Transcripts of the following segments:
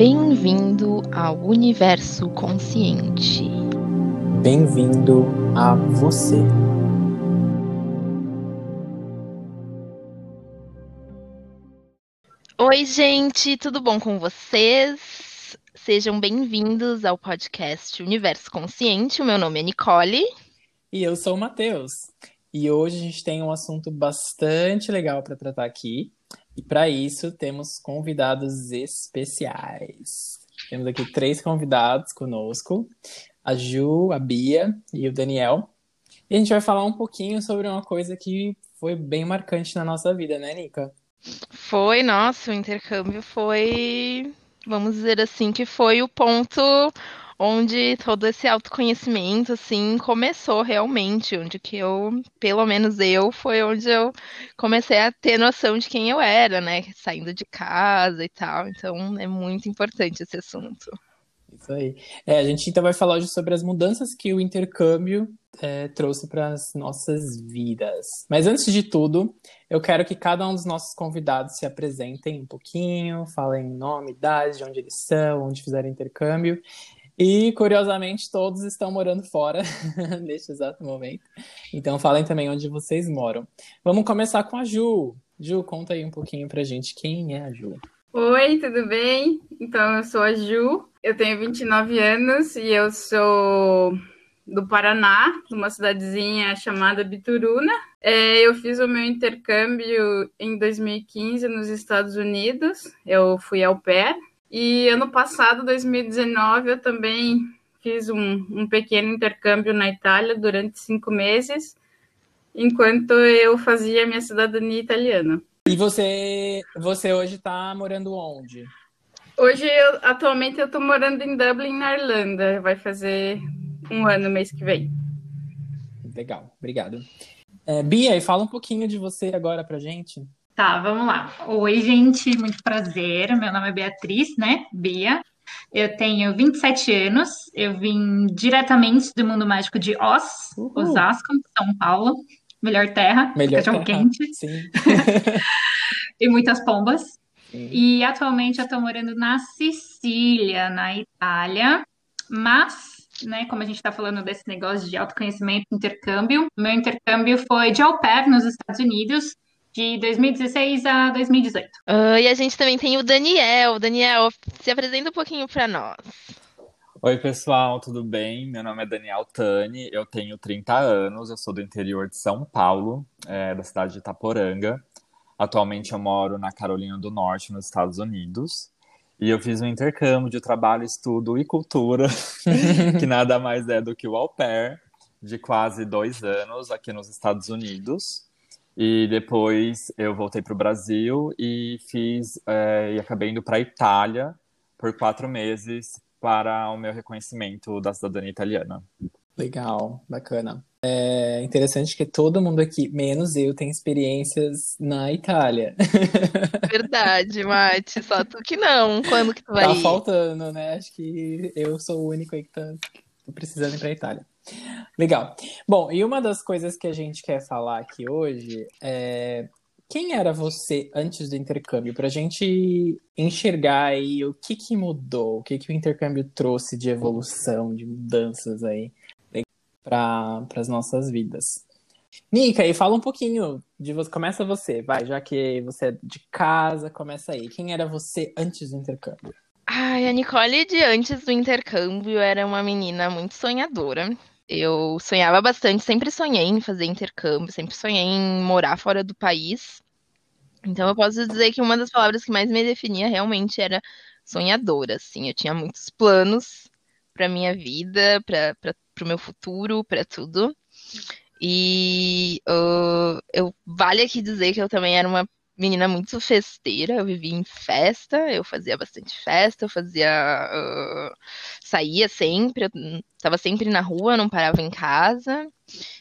Bem-vindo ao universo consciente. Bem-vindo a você. Oi, gente, tudo bom com vocês? Sejam bem-vindos ao podcast Universo Consciente. O meu nome é Nicole. E eu sou o Matheus. E hoje a gente tem um assunto bastante legal para tratar aqui. E para isso temos convidados especiais. Temos aqui três convidados conosco: a Ju, a Bia e o Daniel. E a gente vai falar um pouquinho sobre uma coisa que foi bem marcante na nossa vida, né, Nica? Foi, nossa, o intercâmbio foi, vamos dizer assim, que foi o ponto onde todo esse autoconhecimento, assim, começou realmente, onde que eu, pelo menos eu, foi onde eu comecei a ter noção de quem eu era, né, saindo de casa e tal, então é muito importante esse assunto. Isso aí. É, a gente então vai falar hoje sobre as mudanças que o intercâmbio é, trouxe para as nossas vidas. Mas antes de tudo, eu quero que cada um dos nossos convidados se apresentem um pouquinho, falem nome, idade, de onde eles são, onde fizeram intercâmbio. E, curiosamente, todos estão morando fora neste exato momento. Então, falem também onde vocês moram. Vamos começar com a Ju. Ju, conta aí um pouquinho pra gente quem é a Ju. Oi, tudo bem? Então, eu sou a Ju, eu tenho 29 anos e eu sou do Paraná, de uma cidadezinha chamada Bituruna. É, eu fiz o meu intercâmbio em 2015 nos Estados Unidos, eu fui ao pé. E ano passado, 2019, eu também fiz um, um pequeno intercâmbio na Itália durante cinco meses, enquanto eu fazia minha cidadania italiana. E você, você hoje está morando onde? Hoje, eu, atualmente, eu estou morando em Dublin, na Irlanda. Vai fazer um ano mês que vem. Legal, obrigado. É, Bia, e fala um pouquinho de você agora pra gente. Tá, vamos lá. Oi, gente, muito prazer. Meu nome é Beatriz, né? Bia. Eu tenho 27 anos. Eu vim diretamente do mundo mágico de Oz, Uhul. Osasco, São Paulo. Melhor terra, Melhor cachorro quente. Sim. e muitas pombas. Sim. E atualmente eu estou morando na Sicília, na Itália. Mas, né, como a gente está falando desse negócio de autoconhecimento, intercâmbio, meu intercâmbio foi de au pair nos Estados Unidos de 2016 a 2018. Uh, e a gente também tem o Daniel. Daniel, se apresenta um pouquinho para nós. Oi, pessoal, tudo bem? Meu nome é Daniel Tani, eu tenho 30 anos, eu sou do interior de São Paulo, é, da cidade de Itaporanga. Atualmente eu moro na Carolina do Norte, nos Estados Unidos. E eu fiz um intercâmbio de trabalho, estudo e cultura, que nada mais é do que o au pair, de quase dois anos aqui nos Estados Unidos. E depois eu voltei para o Brasil e fiz é, e acabei indo para a Itália por quatro meses para o meu reconhecimento da cidadania italiana. Legal, bacana. É interessante que todo mundo aqui, menos eu, tem experiências na Itália. Verdade, Mate. Só tu que não. Quando que tu vai tá ir? faltando, né? Acho que eu sou o único aí que tá precisando ir pra Itália. Legal. Bom, e uma das coisas que a gente quer falar aqui hoje é quem era você antes do intercâmbio? Para a gente enxergar aí o que, que mudou, o que, que o intercâmbio trouxe de evolução, de mudanças aí para as nossas vidas. Nica, aí fala um pouquinho de você. Começa você, vai, já que você é de casa, começa aí. Quem era você antes do intercâmbio? Ai, a Nicole de antes do intercâmbio era uma menina muito sonhadora. Eu sonhava bastante, sempre sonhei em fazer intercâmbio, sempre sonhei em morar fora do país. Então eu posso dizer que uma das palavras que mais me definia realmente era sonhadora, assim. Eu tinha muitos planos para minha vida, para o meu futuro, para tudo. E uh, eu vale aqui dizer que eu também era uma menina muito festeira, eu vivia em festa, eu fazia bastante festa, eu fazia. Uh, saía sempre, eu tava sempre na rua, não parava em casa.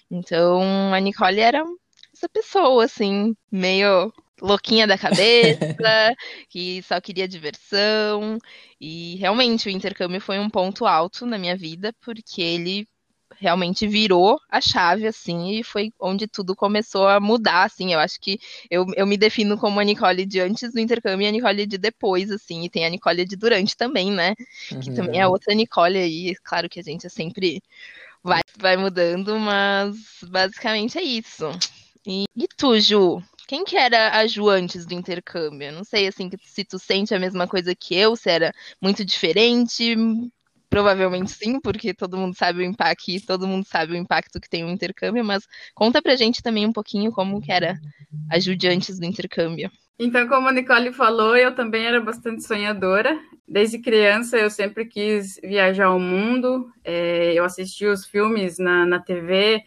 Então a Nicole era essa pessoa, assim, meio louquinha da cabeça, que só queria diversão. E realmente o intercâmbio foi um ponto alto na minha vida, porque ele realmente virou a chave, assim, e foi onde tudo começou a mudar, assim. Eu acho que eu, eu me defino como a Nicole de antes do intercâmbio e a Nicole de depois, assim, e tem a Nicole de durante também, né? Uhum. Que também é outra Nicole aí. Claro que a gente é sempre vai, vai mudando, mas basicamente é isso. E, e tu, Ju? Quem que era a Ju antes do intercâmbio? Não sei, assim, se tu sente a mesma coisa que eu, se era muito diferente. Provavelmente sim, porque todo mundo sabe o impacto, todo mundo sabe o impacto que tem o intercâmbio, mas conta pra gente também um pouquinho como que era a Ju antes do intercâmbio. Então, como a Nicole falou, eu também era bastante sonhadora. Desde criança, eu sempre quis viajar ao mundo. É, eu assistia os filmes na, na TV,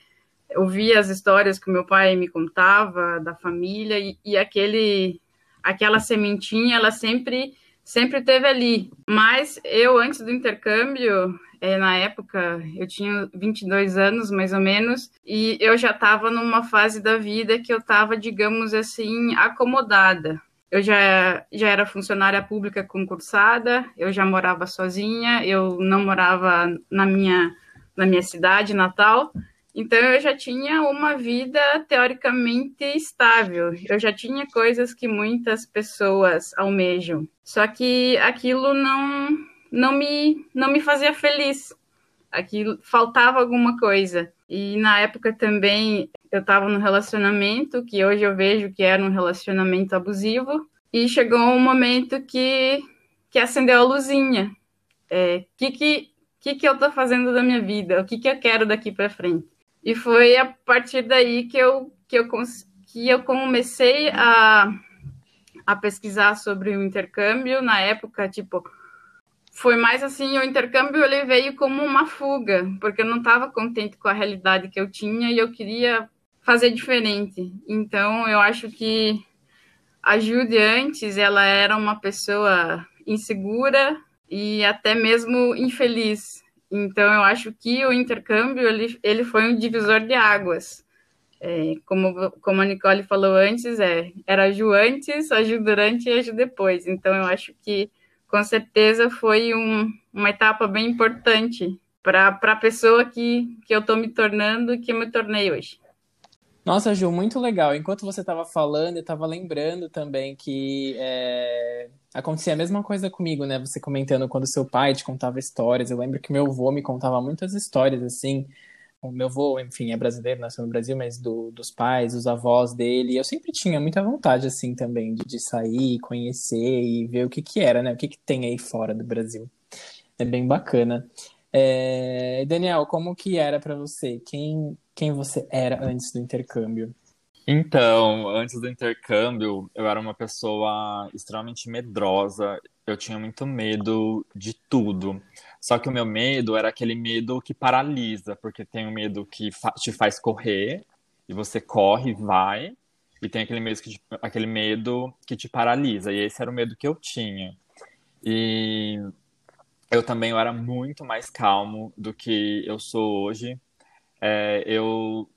ouvia as histórias que meu pai me contava da família e, e aquele aquela sementinha ela sempre sempre teve ali. Mas eu antes do intercâmbio é, na época eu tinha 22 anos mais ou menos e eu já estava numa fase da vida que eu estava digamos assim acomodada. Eu já, já era funcionária pública concursada, eu já morava sozinha, eu não morava na minha, na minha cidade natal, então eu já tinha uma vida teoricamente estável. Eu já tinha coisas que muitas pessoas almejam. Só que aquilo não não me não me fazia feliz. Aquilo faltava alguma coisa. E na época também eu estava num relacionamento que hoje eu vejo que era um relacionamento abusivo e chegou um momento que que acendeu a luzinha. É, que que que que eu estou fazendo da minha vida? O que que eu quero daqui para frente? E foi a partir daí que eu, que eu, que eu comecei a, a pesquisar sobre o intercâmbio. Na época, tipo, foi mais assim, o intercâmbio ele veio como uma fuga, porque eu não estava contente com a realidade que eu tinha e eu queria fazer diferente. Então, eu acho que a Jude antes, ela era uma pessoa insegura e até mesmo infeliz. Então, eu acho que o intercâmbio ele, ele foi um divisor de águas. É, como, como a Nicole falou antes, é, era a Ju antes, a Ju durante e a Ju depois. Então, eu acho que, com certeza, foi um, uma etapa bem importante para a pessoa que, que eu estou me tornando e que eu me tornei hoje. Nossa, Ju, muito legal. Enquanto você estava falando, eu estava lembrando também que é, acontecia a mesma coisa comigo, né? Você comentando quando seu pai te contava histórias. Eu lembro que meu avô me contava muitas histórias, assim. O meu avô, enfim, é brasileiro, nasceu no Brasil, mas do, dos pais, dos avós dele. Eu sempre tinha muita vontade, assim, também, de, de sair, conhecer e ver o que que era, né? O que que tem aí fora do Brasil. É bem bacana. É... Daniel, como que era para você? Quem quem você era antes do intercâmbio? Então, antes do intercâmbio, eu era uma pessoa extremamente medrosa. Eu tinha muito medo de tudo. Só que o meu medo era aquele medo que paralisa, porque tem o um medo que fa te faz correr, e você corre e vai, e tem aquele medo, que te, aquele medo que te paralisa. E esse era o medo que eu tinha. E eu também eu era muito mais calmo do que eu sou hoje é, eu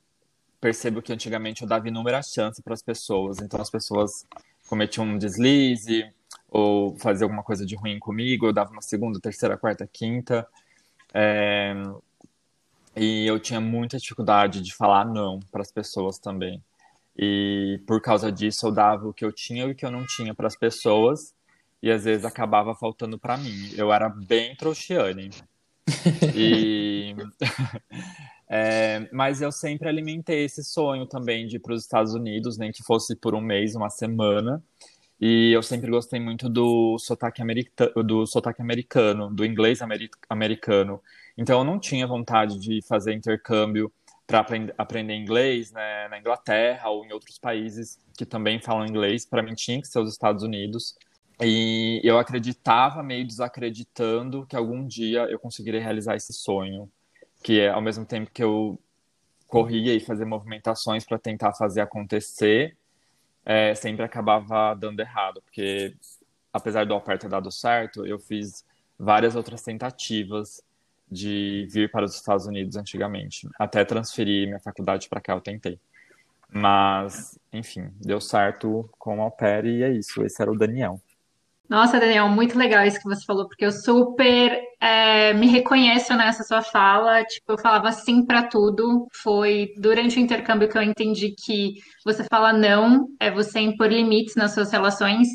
percebo que antigamente eu dava inúmeras chances para as pessoas. Então as pessoas cometiam um deslize ou faziam alguma coisa de ruim comigo, eu dava uma segunda, terceira, quarta, quinta. É, e eu tinha muita dificuldade de falar não para as pessoas também. E por causa disso eu dava o que eu tinha e o que eu não tinha para as pessoas e às vezes acabava faltando para mim. Eu era bem trouxiane. e É, mas eu sempre alimentei esse sonho também de ir para os Estados Unidos, nem que fosse por um mês, uma semana. E eu sempre gostei muito do sotaque, america do sotaque americano, do inglês ameri americano. Então eu não tinha vontade de fazer intercâmbio para aprend aprender inglês né, na Inglaterra ou em outros países que também falam inglês. Para mim tinha que ser os Estados Unidos. E eu acreditava, meio desacreditando, que algum dia eu conseguiria realizar esse sonho que é ao mesmo tempo que eu corria e fazia movimentações para tentar fazer acontecer, é, sempre acabava dando errado, porque apesar do au ter dado certo, eu fiz várias outras tentativas de vir para os Estados Unidos antigamente. Até transferir minha faculdade para cá eu tentei. Mas, enfim, deu certo com o au pair e é isso. Esse era o Daniel. Nossa, Daniel, muito legal isso que você falou, porque eu super é, me reconheço nessa sua fala. Tipo, eu falava sim para tudo. Foi durante o intercâmbio que eu entendi que você fala não é você impor limites nas suas relações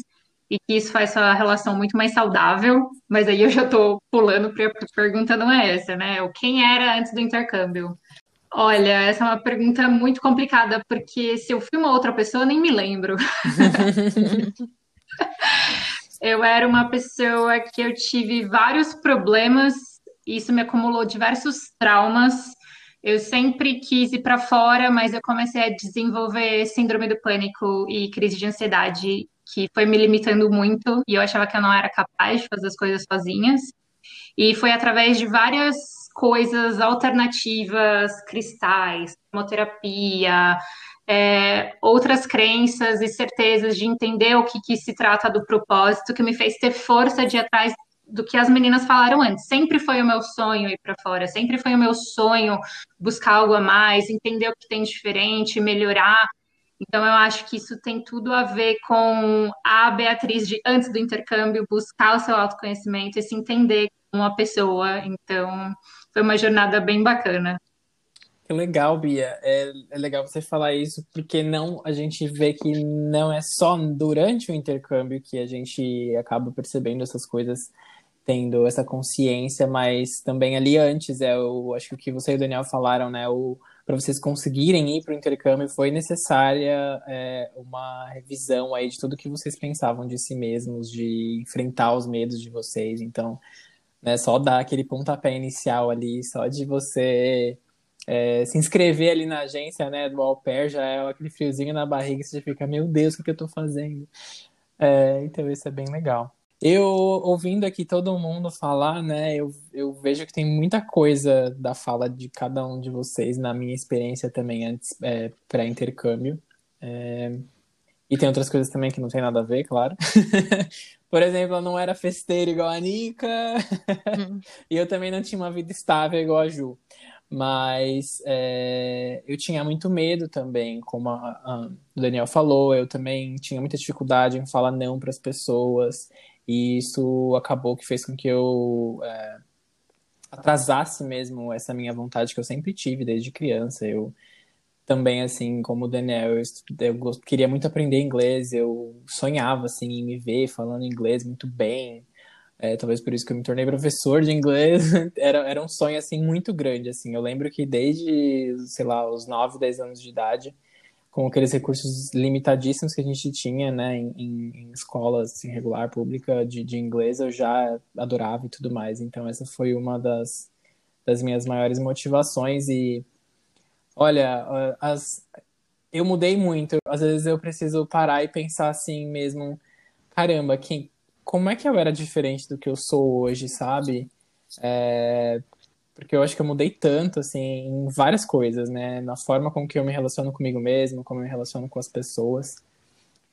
e que isso faz sua relação muito mais saudável. Mas aí eu já tô pulando para a pergunta não é essa, né? O quem era antes do intercâmbio? Olha, essa é uma pergunta muito complicada, porque se eu fui uma outra pessoa, nem me lembro. eu era uma pessoa que eu tive vários problemas, isso me acumulou diversos traumas. Eu sempre quis ir para fora, mas eu comecei a desenvolver síndrome do pânico e crise de ansiedade, que foi me limitando muito e eu achava que eu não era capaz de fazer as coisas sozinhas. E foi através de várias coisas alternativas, cristais, hemoterapia, é, outras crenças e certezas de entender o que, que se trata do propósito, que me fez ter força de ir atrás do que as meninas falaram antes. Sempre foi o meu sonho ir para fora, sempre foi o meu sonho buscar algo a mais, entender o que tem diferente, melhorar. Então, eu acho que isso tem tudo a ver com a Beatriz de antes do intercâmbio, buscar o seu autoconhecimento e se entender como uma pessoa. Então, foi uma jornada bem bacana. Que legal, Bia. É, é legal você falar isso, porque não a gente vê que não é só durante o intercâmbio que a gente acaba percebendo essas coisas, tendo essa consciência, mas também ali antes, é o, acho que o que você e o Daniel falaram, né? O, para vocês conseguirem ir para o intercâmbio foi necessária é, uma revisão aí de tudo que vocês pensavam de si mesmos, de enfrentar os medos de vocês. Então, né, só dar aquele pontapé inicial ali, só de você é, se inscrever ali na agência, né, do au pair, já é aquele friozinho na barriga, você fica, meu Deus, o que, que eu tô fazendo? É, então isso é bem legal. Eu, ouvindo aqui todo mundo falar, né, eu, eu vejo que tem muita coisa da fala de cada um de vocês, na minha experiência também, antes, é, pré-intercâmbio. É, e tem outras coisas também que não tem nada a ver, claro. Por exemplo, eu não era festeira igual a Nika. Hum. e eu também não tinha uma vida estável igual a Ju. Mas é, eu tinha muito medo também, como a, a, o Daniel falou, eu também tinha muita dificuldade em falar não para as pessoas, e isso acabou que fez com que eu é, atrasasse mesmo essa minha vontade que eu sempre tive desde criança. Eu também, assim, como o Daniel, eu, eu queria muito aprender inglês, eu sonhava, assim, em me ver falando inglês muito bem, é, talvez por isso que eu me tornei professor de inglês, era, era um sonho, assim, muito grande, assim, eu lembro que desde, sei lá, os 9, 10 anos de idade, com aqueles recursos limitadíssimos que a gente tinha, né, em, em escolas, assim, regular, pública, de, de inglês, eu já adorava e tudo mais, então essa foi uma das, das minhas maiores motivações. E, olha, as, eu mudei muito, às vezes eu preciso parar e pensar assim mesmo, caramba, quem como é que eu era diferente do que eu sou hoje, sabe? É, porque eu acho que eu mudei tanto, assim, em várias coisas, né? Na forma com que eu me relaciono comigo mesmo, como eu me relaciono com as pessoas.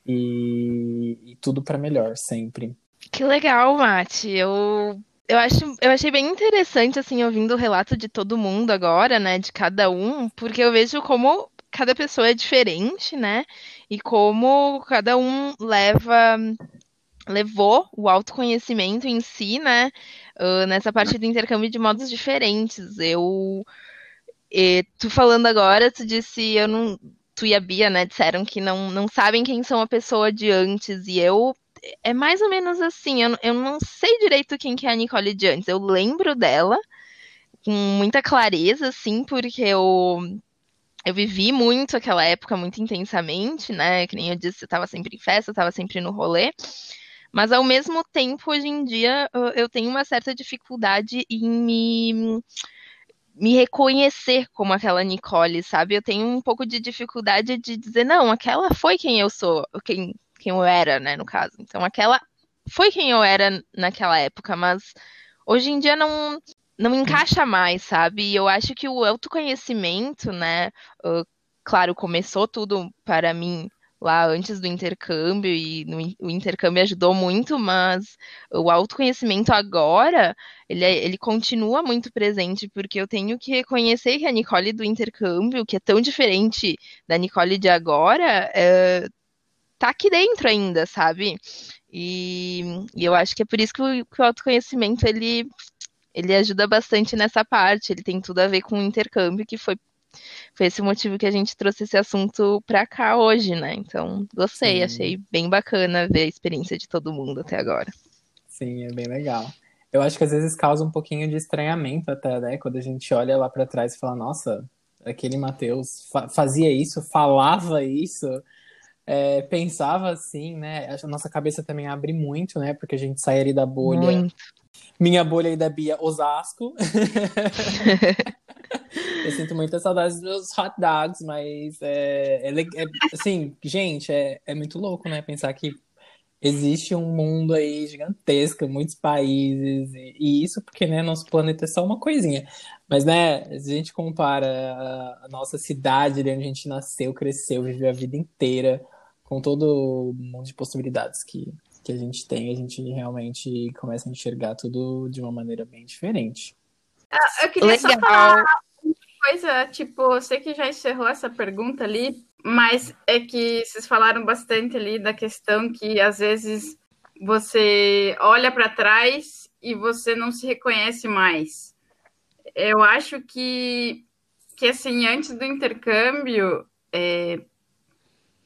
E, e tudo para melhor, sempre. Que legal, Mati. Eu, eu, acho, eu achei bem interessante, assim, ouvindo o relato de todo mundo agora, né? De cada um, porque eu vejo como cada pessoa é diferente, né? E como cada um leva levou o autoconhecimento em si, né, uh, nessa parte do intercâmbio de modos diferentes. Eu, e, tu falando agora, tu disse, eu não, tu e a Bia, né, disseram que não, não sabem quem são a pessoa de antes, e eu, é mais ou menos assim, eu, eu não sei direito quem que é a Nicole de antes, eu lembro dela com muita clareza, assim, porque eu eu vivi muito aquela época muito intensamente, né? Que nem eu disse, eu estava sempre em festa, eu estava sempre no rolê. Mas ao mesmo tempo, hoje em dia, eu tenho uma certa dificuldade em me me reconhecer como aquela Nicole, sabe? Eu tenho um pouco de dificuldade de dizer, não, aquela foi quem eu sou, quem, quem eu era, né, no caso. Então, aquela foi quem eu era naquela época, mas hoje em dia não, não encaixa mais, sabe? E eu acho que o autoconhecimento, né, claro, começou tudo para mim lá antes do intercâmbio e no, o intercâmbio ajudou muito, mas o autoconhecimento agora ele, é, ele continua muito presente porque eu tenho que reconhecer que a Nicole do intercâmbio, que é tão diferente da Nicole de agora, é, tá aqui dentro ainda, sabe? E, e, eu acho que é por isso que o, que o autoconhecimento ele ele ajuda bastante nessa parte. Ele tem tudo a ver com o intercâmbio, que foi, foi esse motivo que a gente trouxe esse assunto para cá hoje, né? Então, gostei, Sim. achei bem bacana ver a experiência de todo mundo até agora. Sim, é bem legal. Eu acho que às vezes causa um pouquinho de estranhamento até, né? Quando a gente olha lá para trás e fala, nossa, aquele Matheus fa fazia isso, falava isso, é, pensava assim, né? A nossa cabeça também abre muito, né? Porque a gente sai ali da bolha. Muito. Minha bolha aí da Bia Osasco. Eu sinto muita saudade dos meus hot dogs, mas é, é, é assim, gente, é, é muito louco, né? Pensar que existe um mundo aí gigantesco, muitos países, e, e, isso porque, né, nosso planeta é só uma coisinha. Mas, né, se a gente compara a, a nossa cidade, onde a gente nasceu, cresceu, viveu a vida inteira, com todo um monte de possibilidades que, que a gente tem, a gente realmente começa a enxergar tudo de uma maneira bem diferente. Ah, eu queria Legal. só falar uma coisa, tipo, eu sei que já encerrou essa pergunta ali, mas é que vocês falaram bastante ali da questão que às vezes você olha para trás e você não se reconhece mais. Eu acho que, que assim, antes do intercâmbio, é,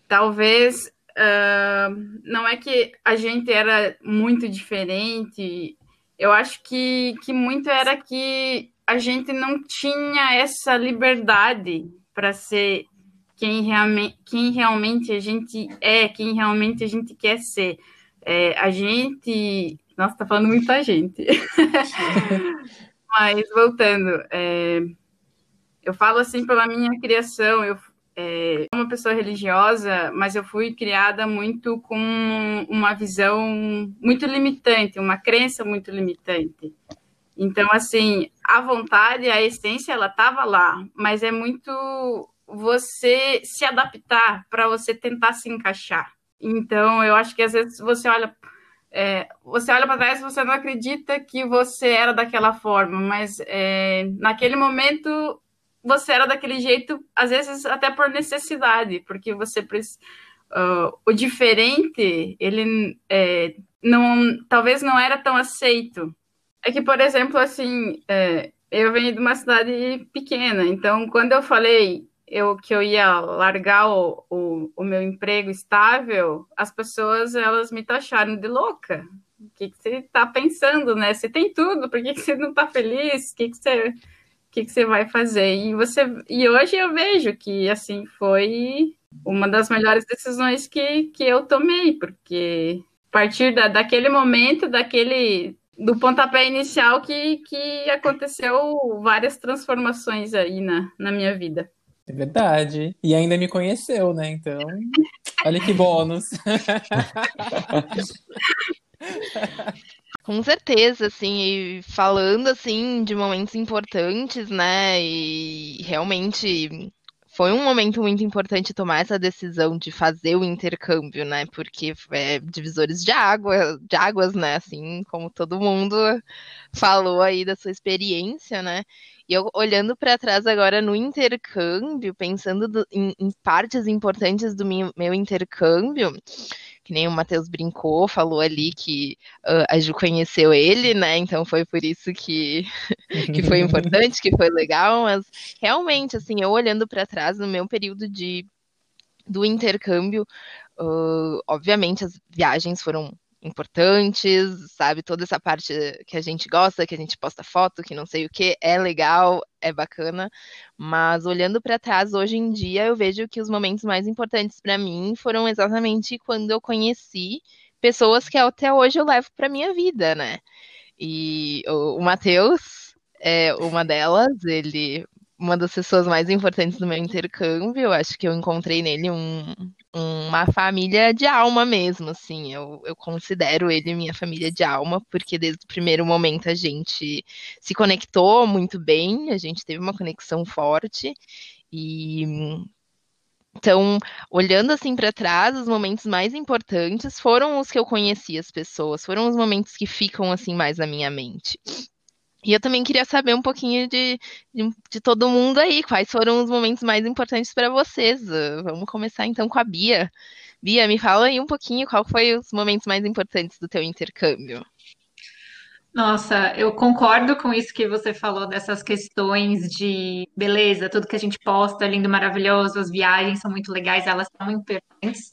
talvez uh, não é que a gente era muito diferente. Eu acho que, que muito era que a gente não tinha essa liberdade para ser quem realmente, quem realmente a gente é, quem realmente a gente quer ser. É, a gente. Nossa, tá falando muita gente. Mas voltando, é, eu falo assim pela minha criação, eu é uma pessoa religiosa, mas eu fui criada muito com uma visão muito limitante, uma crença muito limitante. Então, assim, a vontade, a essência, ela estava lá, mas é muito você se adaptar para você tentar se encaixar. Então, eu acho que às vezes você olha, é, você olha para trás e você não acredita que você era daquela forma, mas é, naquele momento você era daquele jeito, às vezes até por necessidade, porque você uh, o diferente ele é, não talvez não era tão aceito. É que, por exemplo, assim, é, eu venho de uma cidade pequena, então quando eu falei eu, que eu ia largar o, o, o, meu emprego estável, as pessoas elas me taxaram de louca. O que, que você está pensando, né? Você tem tudo, por que, que você não está feliz? O que, que você que, que você vai fazer? E você e hoje eu vejo que assim foi uma das melhores decisões que, que eu tomei, porque a partir da, daquele momento, daquele do pontapé inicial que, que aconteceu várias transformações aí na, na minha vida. É verdade. E ainda me conheceu, né? Então, olha que bônus. Com certeza, assim, e falando assim de momentos importantes, né? E realmente foi um momento muito importante tomar essa decisão de fazer o intercâmbio, né? Porque é divisores de água, de águas, né? Assim como todo mundo falou aí da sua experiência, né? E eu olhando para trás agora no intercâmbio, pensando do, em, em, partes importantes do meu, meu intercâmbio, que nem o Matheus brincou, falou ali que uh, a Ju conheceu ele, né? Então foi por isso que, que foi importante, que foi legal, mas realmente, assim, eu olhando para trás no meu período de do intercâmbio, uh, obviamente as viagens foram importantes, sabe? Toda essa parte que a gente gosta, que a gente posta foto, que não sei o que, é legal, é bacana, mas olhando para trás hoje em dia, eu vejo que os momentos mais importantes para mim foram exatamente quando eu conheci pessoas que até hoje eu levo para minha vida, né? E o, o Matheus é uma delas, ele uma das pessoas mais importantes do meu intercâmbio. Acho que eu encontrei nele um, uma família de alma mesmo, assim. Eu, eu considero ele minha família de alma, porque desde o primeiro momento a gente se conectou muito bem, a gente teve uma conexão forte. E então, olhando assim para trás, os momentos mais importantes foram os que eu conheci as pessoas, foram os momentos que ficam assim mais na minha mente. E eu também queria saber um pouquinho de, de, de todo mundo aí, quais foram os momentos mais importantes para vocês. Uh, vamos começar então com a Bia. Bia, me fala aí um pouquinho qual foi os momentos mais importantes do teu intercâmbio. Nossa, eu concordo com isso que você falou dessas questões de beleza, tudo que a gente posta, lindo, maravilhoso, as viagens são muito legais, elas são importantes,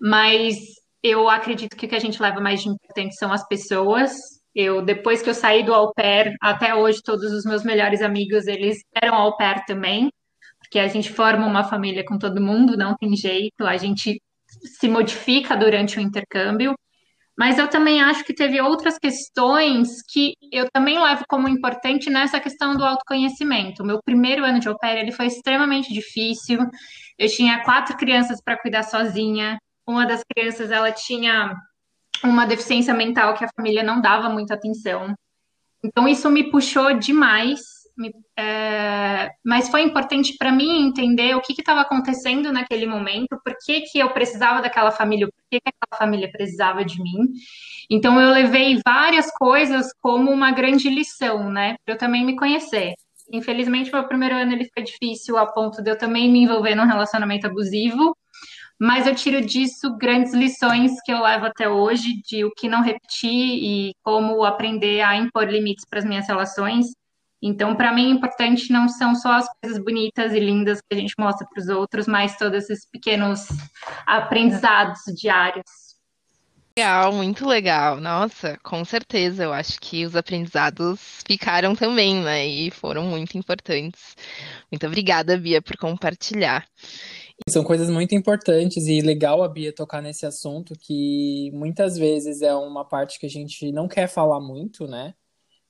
mas eu acredito que o que a gente leva mais de importante são as pessoas. Eu, depois que eu saí do au pair, até hoje, todos os meus melhores amigos, eles eram au pair também, porque a gente forma uma família com todo mundo, não tem jeito, a gente se modifica durante o intercâmbio. Mas eu também acho que teve outras questões que eu também levo como importante nessa questão do autoconhecimento. O meu primeiro ano de au pair, ele foi extremamente difícil. Eu tinha quatro crianças para cuidar sozinha. Uma das crianças, ela tinha uma deficiência mental que a família não dava muita atenção. Então, isso me puxou demais é, mas foi importante para mim entender o que estava acontecendo naquele momento, por que, que eu precisava daquela família, por que, que aquela família precisava de mim. Então eu levei várias coisas como uma grande lição, né? Para eu também me conhecer. Infelizmente, meu primeiro ano ele foi difícil a ponto de eu também me envolver num relacionamento abusivo, mas eu tiro disso grandes lições que eu levo até hoje de o que não repetir e como aprender a impor limites para as minhas relações então, para mim, importante não são só as coisas bonitas e lindas que a gente mostra para os outros, mas todos esses pequenos aprendizados diários. Legal, muito legal. Nossa, com certeza. Eu acho que os aprendizados ficaram também, né? E foram muito importantes. Muito obrigada, Bia, por compartilhar. São coisas muito importantes e legal a Bia tocar nesse assunto que muitas vezes é uma parte que a gente não quer falar muito, né?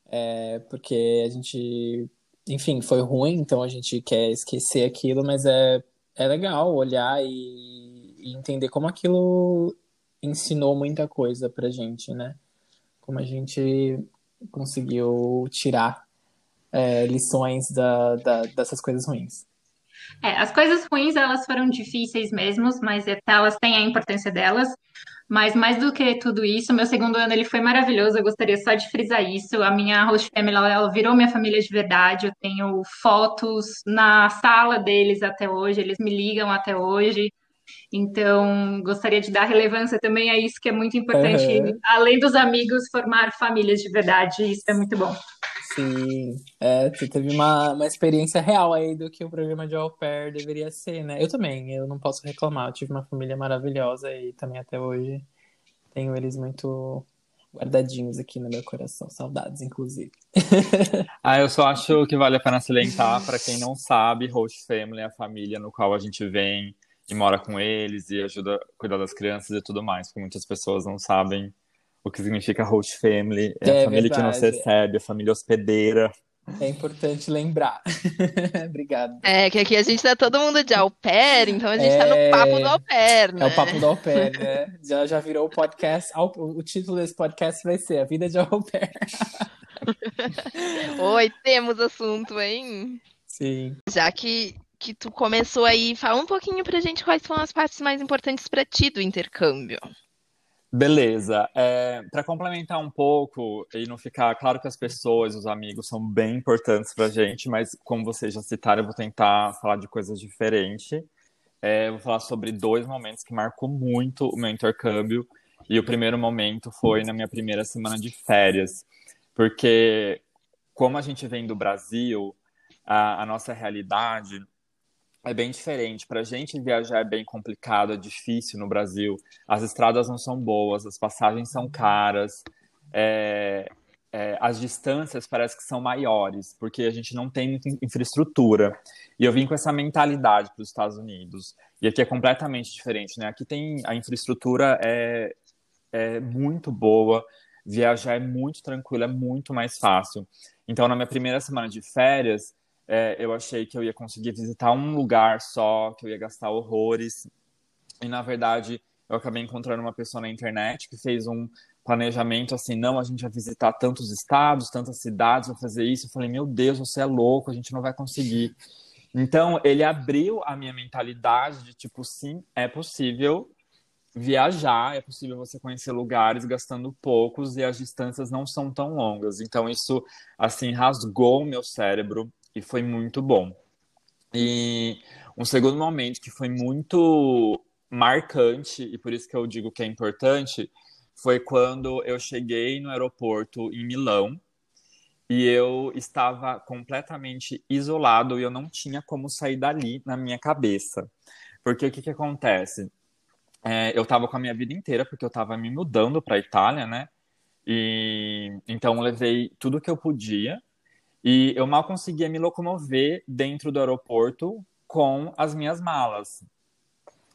é, porque a gente, enfim, foi ruim, então a gente quer esquecer aquilo, mas é, é legal olhar e, e entender como aquilo ensinou muita coisa pra gente, né? Como a gente conseguiu tirar é, lições da, da, dessas coisas ruins. É, as coisas ruins, elas foram difíceis mesmo, mas elas têm a importância delas. Mas mais do que tudo isso, meu segundo ano ele foi maravilhoso. Eu gostaria só de frisar isso. A minha host family, ela, ela virou minha família de verdade. Eu tenho fotos na sala deles até hoje. Eles me ligam até hoje. Então, gostaria de dar relevância também a isso que é muito importante. Uhum. Além dos amigos, formar famílias de verdade. Isso é muito bom. Sim, é, você teve uma, uma experiência real aí do que o programa de au pair deveria ser, né? Eu também, eu não posso reclamar. Eu tive uma família maravilhosa e também até hoje tenho eles muito guardadinhos aqui no meu coração. Saudades, inclusive. ah, eu só acho que vale a pena salientar, para quem não sabe, host family é a família no qual a gente vem e mora com eles e ajuda a cuidar das crianças e tudo mais, porque muitas pessoas não sabem o que significa host family, é, é a família verdade. que nos recebe, a família hospedeira. É importante lembrar. Obrigado. É, que aqui a gente tá todo mundo de au pair, então a gente é... tá no é, papo do au pair, né? É o papo do au pair, né? Já, já virou o podcast, o título desse podcast vai ser A Vida de Au Pair. Oi, temos assunto, hein? Sim. Já que, que tu começou aí, fala um pouquinho pra gente quais são as partes mais importantes para ti do intercâmbio. Beleza. É, para complementar um pouco e não ficar claro que as pessoas, os amigos são bem importantes para gente, mas como vocês já citaram, eu vou tentar falar de coisas diferentes. É, vou falar sobre dois momentos que marcou muito o meu intercâmbio. E o primeiro momento foi na minha primeira semana de férias, porque como a gente vem do Brasil, a, a nossa realidade é bem diferente. Para a gente viajar é bem complicado, é difícil no Brasil. As estradas não são boas, as passagens são caras, é, é, as distâncias parece que são maiores, porque a gente não tem infraestrutura. E eu vim com essa mentalidade para os Estados Unidos. E aqui é completamente diferente, né? Aqui tem a infraestrutura é, é muito boa, viajar é muito tranquilo, é muito mais fácil. Então, na minha primeira semana de férias, é, eu achei que eu ia conseguir visitar um lugar só, que eu ia gastar horrores. E na verdade, eu acabei encontrando uma pessoa na internet que fez um planejamento assim: não, a gente vai visitar tantos estados, tantas cidades, vai fazer isso. Eu falei: meu Deus, você é louco, a gente não vai conseguir. Então, ele abriu a minha mentalidade de tipo: sim, é possível viajar, é possível você conhecer lugares gastando poucos e as distâncias não são tão longas. Então, isso assim rasgou o meu cérebro e foi muito bom. E um segundo momento que foi muito marcante, e por isso que eu digo que é importante, foi quando eu cheguei no aeroporto em Milão e eu estava completamente isolado e eu não tinha como sair dali na minha cabeça. Porque o que, que acontece? É, eu estava com a minha vida inteira, porque eu estava me mudando para a Itália, né? E então eu levei tudo que eu podia e eu mal conseguia me locomover dentro do aeroporto com as minhas malas.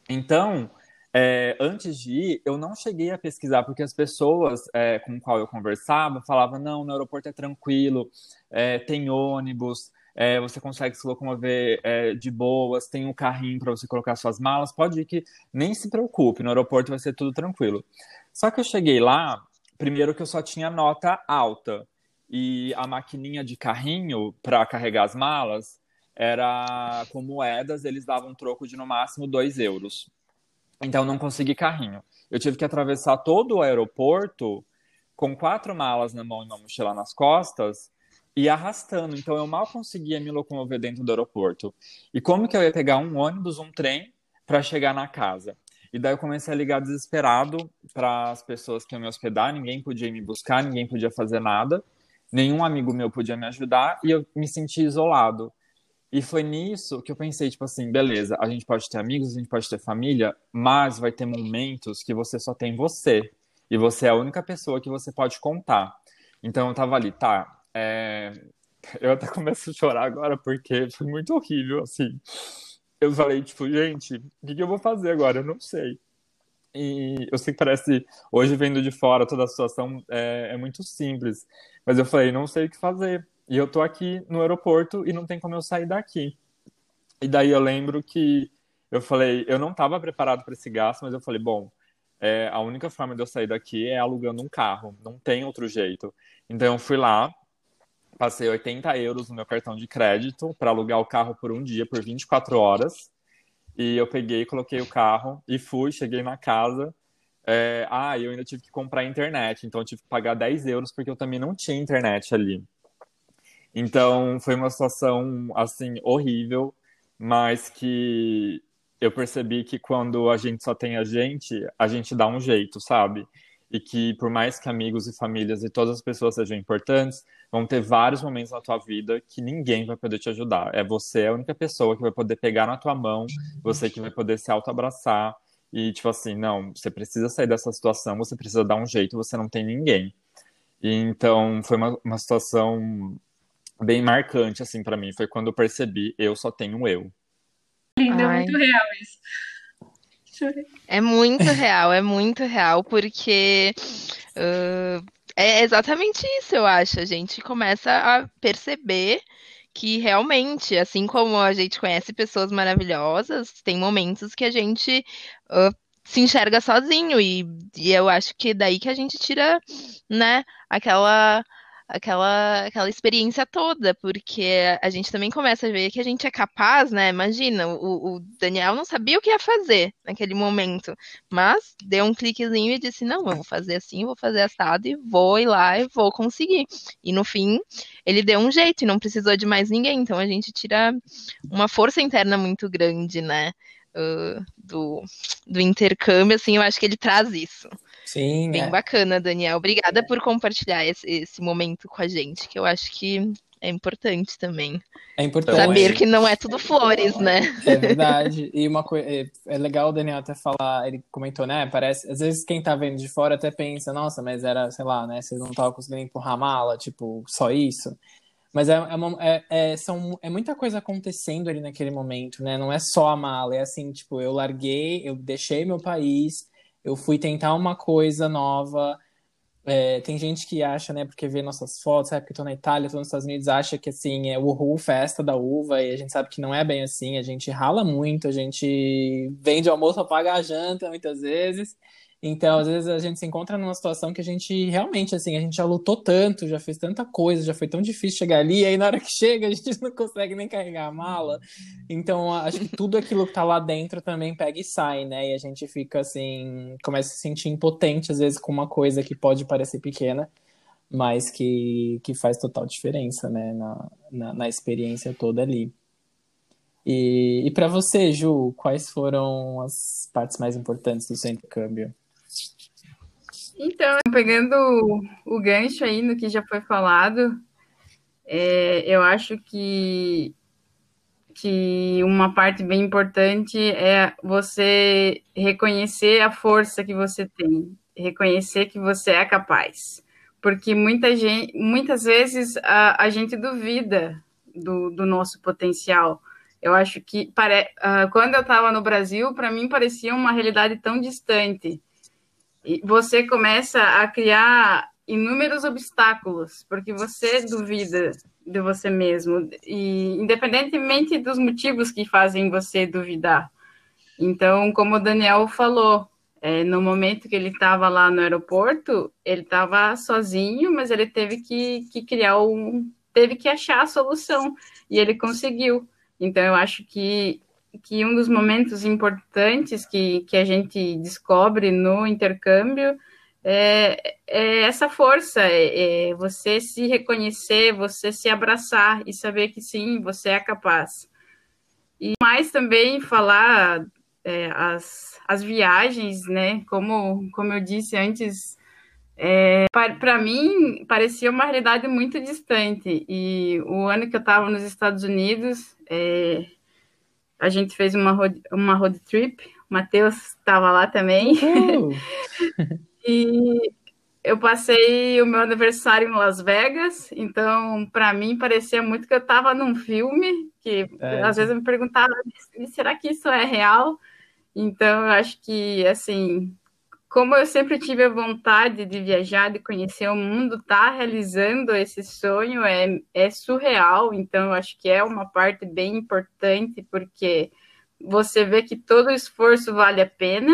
Então, é, antes de ir, eu não cheguei a pesquisar, porque as pessoas é, com qual eu conversava falavam: não, no aeroporto é tranquilo, é, tem ônibus, é, você consegue se locomover é, de boas, tem um carrinho para você colocar suas malas, pode ir que nem se preocupe, no aeroporto vai ser tudo tranquilo. Só que eu cheguei lá, primeiro que eu só tinha nota alta, e a maquininha de carrinho para carregar as malas era com moedas, eles davam troco de no máximo 2 euros. Então não consegui carrinho. Eu tive que atravessar todo o aeroporto com quatro malas na mão e uma mochila nas costas e arrastando. Então eu mal conseguia me locomover dentro do aeroporto. E como que eu ia pegar um ônibus, um trem para chegar na casa? E daí eu comecei a ligar desesperado para as pessoas que iam me hospedar, ninguém podia me buscar, ninguém podia fazer nada, nenhum amigo meu podia me ajudar e eu me senti isolado. E foi nisso que eu pensei, tipo assim, beleza, a gente pode ter amigos, a gente pode ter família, mas vai ter momentos que você só tem você. E você é a única pessoa que você pode contar. Então eu tava ali, tá. É... Eu até começo a chorar agora porque foi muito horrível, assim. Eu falei, tipo, gente, o que, que eu vou fazer agora? Eu não sei. E eu sei que parece, hoje vendo de fora, toda a situação é, é muito simples. Mas eu falei, não sei o que fazer. E eu tô aqui no aeroporto e não tem como eu sair daqui. E daí eu lembro que eu falei, eu não estava preparado para esse gasto, mas eu falei, bom, é, a única forma de eu sair daqui é alugando um carro, não tem outro jeito. Então eu fui lá, passei 80 euros no meu cartão de crédito para alugar o carro por um dia, por 24 horas. E eu peguei, coloquei o carro e fui, cheguei na casa. É, ah, eu ainda tive que comprar internet, então eu tive que pagar 10 euros porque eu também não tinha internet ali. Então, foi uma situação, assim, horrível, mas que eu percebi que quando a gente só tem a gente, a gente dá um jeito, sabe? E que por mais que amigos e famílias e todas as pessoas sejam importantes, vão ter vários momentos na tua vida que ninguém vai poder te ajudar. É você a única pessoa que vai poder pegar na tua mão, você que vai poder se auto-abraçar e tipo assim, não, você precisa sair dessa situação, você precisa dar um jeito, você não tem ninguém. E, então, foi uma, uma situação bem marcante, assim, para mim. Foi quando eu percebi, eu só tenho eu. Lindo, é muito real isso. É muito real, é muito real, porque uh, é exatamente isso, eu acho. A gente começa a perceber que realmente, assim como a gente conhece pessoas maravilhosas, tem momentos que a gente uh, se enxerga sozinho, e, e eu acho que daí que a gente tira, né, aquela aquela, aquela experiência toda, porque a gente também começa a ver que a gente é capaz, né? Imagina, o, o Daniel não sabia o que ia fazer naquele momento, mas deu um cliquezinho e disse: Não, eu vou fazer assim, vou fazer assado e vou ir lá e vou conseguir. E no fim, ele deu um jeito e não precisou de mais ninguém. Então a gente tira uma força interna muito grande, né? Uh, do, do intercâmbio, assim, eu acho que ele traz isso. Sim. Bem é. bacana, Daniel. Obrigada por compartilhar esse, esse momento com a gente, que eu acho que é importante também. É importante. Saber que não é tudo flores, né? É verdade. E uma coisa. É, é legal o Daniel até falar, ele comentou, né? Parece. Às vezes quem tá vendo de fora até pensa, nossa, mas era, sei lá, né? Vocês não estavam conseguindo empurrar a mala, tipo, só isso. Mas é, é, uma, é, é, são, é muita coisa acontecendo ali naquele momento, né? Não é só a mala, é assim, tipo, eu larguei, eu deixei meu país, eu fui tentar uma coisa nova. É, tem gente que acha, né, porque vê nossas fotos, sabe que tô na Itália, tô nos Estados Unidos, acha que assim é o uhul, festa da uva, e a gente sabe que não é bem assim, a gente rala muito, a gente vende almoço, paga a janta muitas vezes. Então, às vezes a gente se encontra numa situação que a gente realmente, assim, a gente já lutou tanto, já fez tanta coisa, já foi tão difícil chegar ali, e aí na hora que chega a gente não consegue nem carregar a mala. Então, acho que tudo aquilo que tá lá dentro também pega e sai, né? E a gente fica assim, começa a se sentir impotente, às vezes, com uma coisa que pode parecer pequena, mas que, que faz total diferença, né? Na, na, na experiência toda ali. E, e para você, Ju, quais foram as partes mais importantes do seu intercâmbio? Então, pegando o, gancho aí no que já foi falado, é, eu acho que, que uma parte bem importante é você reconhecer a força que você tem, reconhecer que você é capaz. Porque muita gente, muitas vezes a, a gente duvida do, do nosso potencial. Eu acho que pare... Uh, quando eu estava no Brasil, para mim parecia uma realidade tão distante e você começa a criar inúmeros obstáculos, porque você duvida de você mesmo, e independentemente dos motivos que fazem você duvidar. Então, como o Daniel falou, é, no momento que ele estava lá no aeroporto, ele estava sozinho, mas ele teve que, que criar um. teve que achar a solução, e ele conseguiu. Então, eu acho que que um dos momentos importantes que, que a gente descobre no intercâmbio é, é essa força, é, é, você se reconhecer, você se abraçar e saber que sim, você é capaz. E mais também falar é, as, as viagens, né? Como, como eu disse antes, é, para mim parecia uma realidade muito distante. E o ano que eu estava nos Estados Unidos, é, a gente fez uma road, uma road trip, o Matheus estava lá também. e eu passei o meu aniversário em Las Vegas, então para mim parecia muito que eu estava num filme, que é. às vezes eu me perguntava, será que isso é real? Então eu acho que assim, como eu sempre tive a vontade de viajar, de conhecer o mundo, tá realizando esse sonho é, é surreal. Então, eu acho que é uma parte bem importante, porque você vê que todo esforço vale a pena.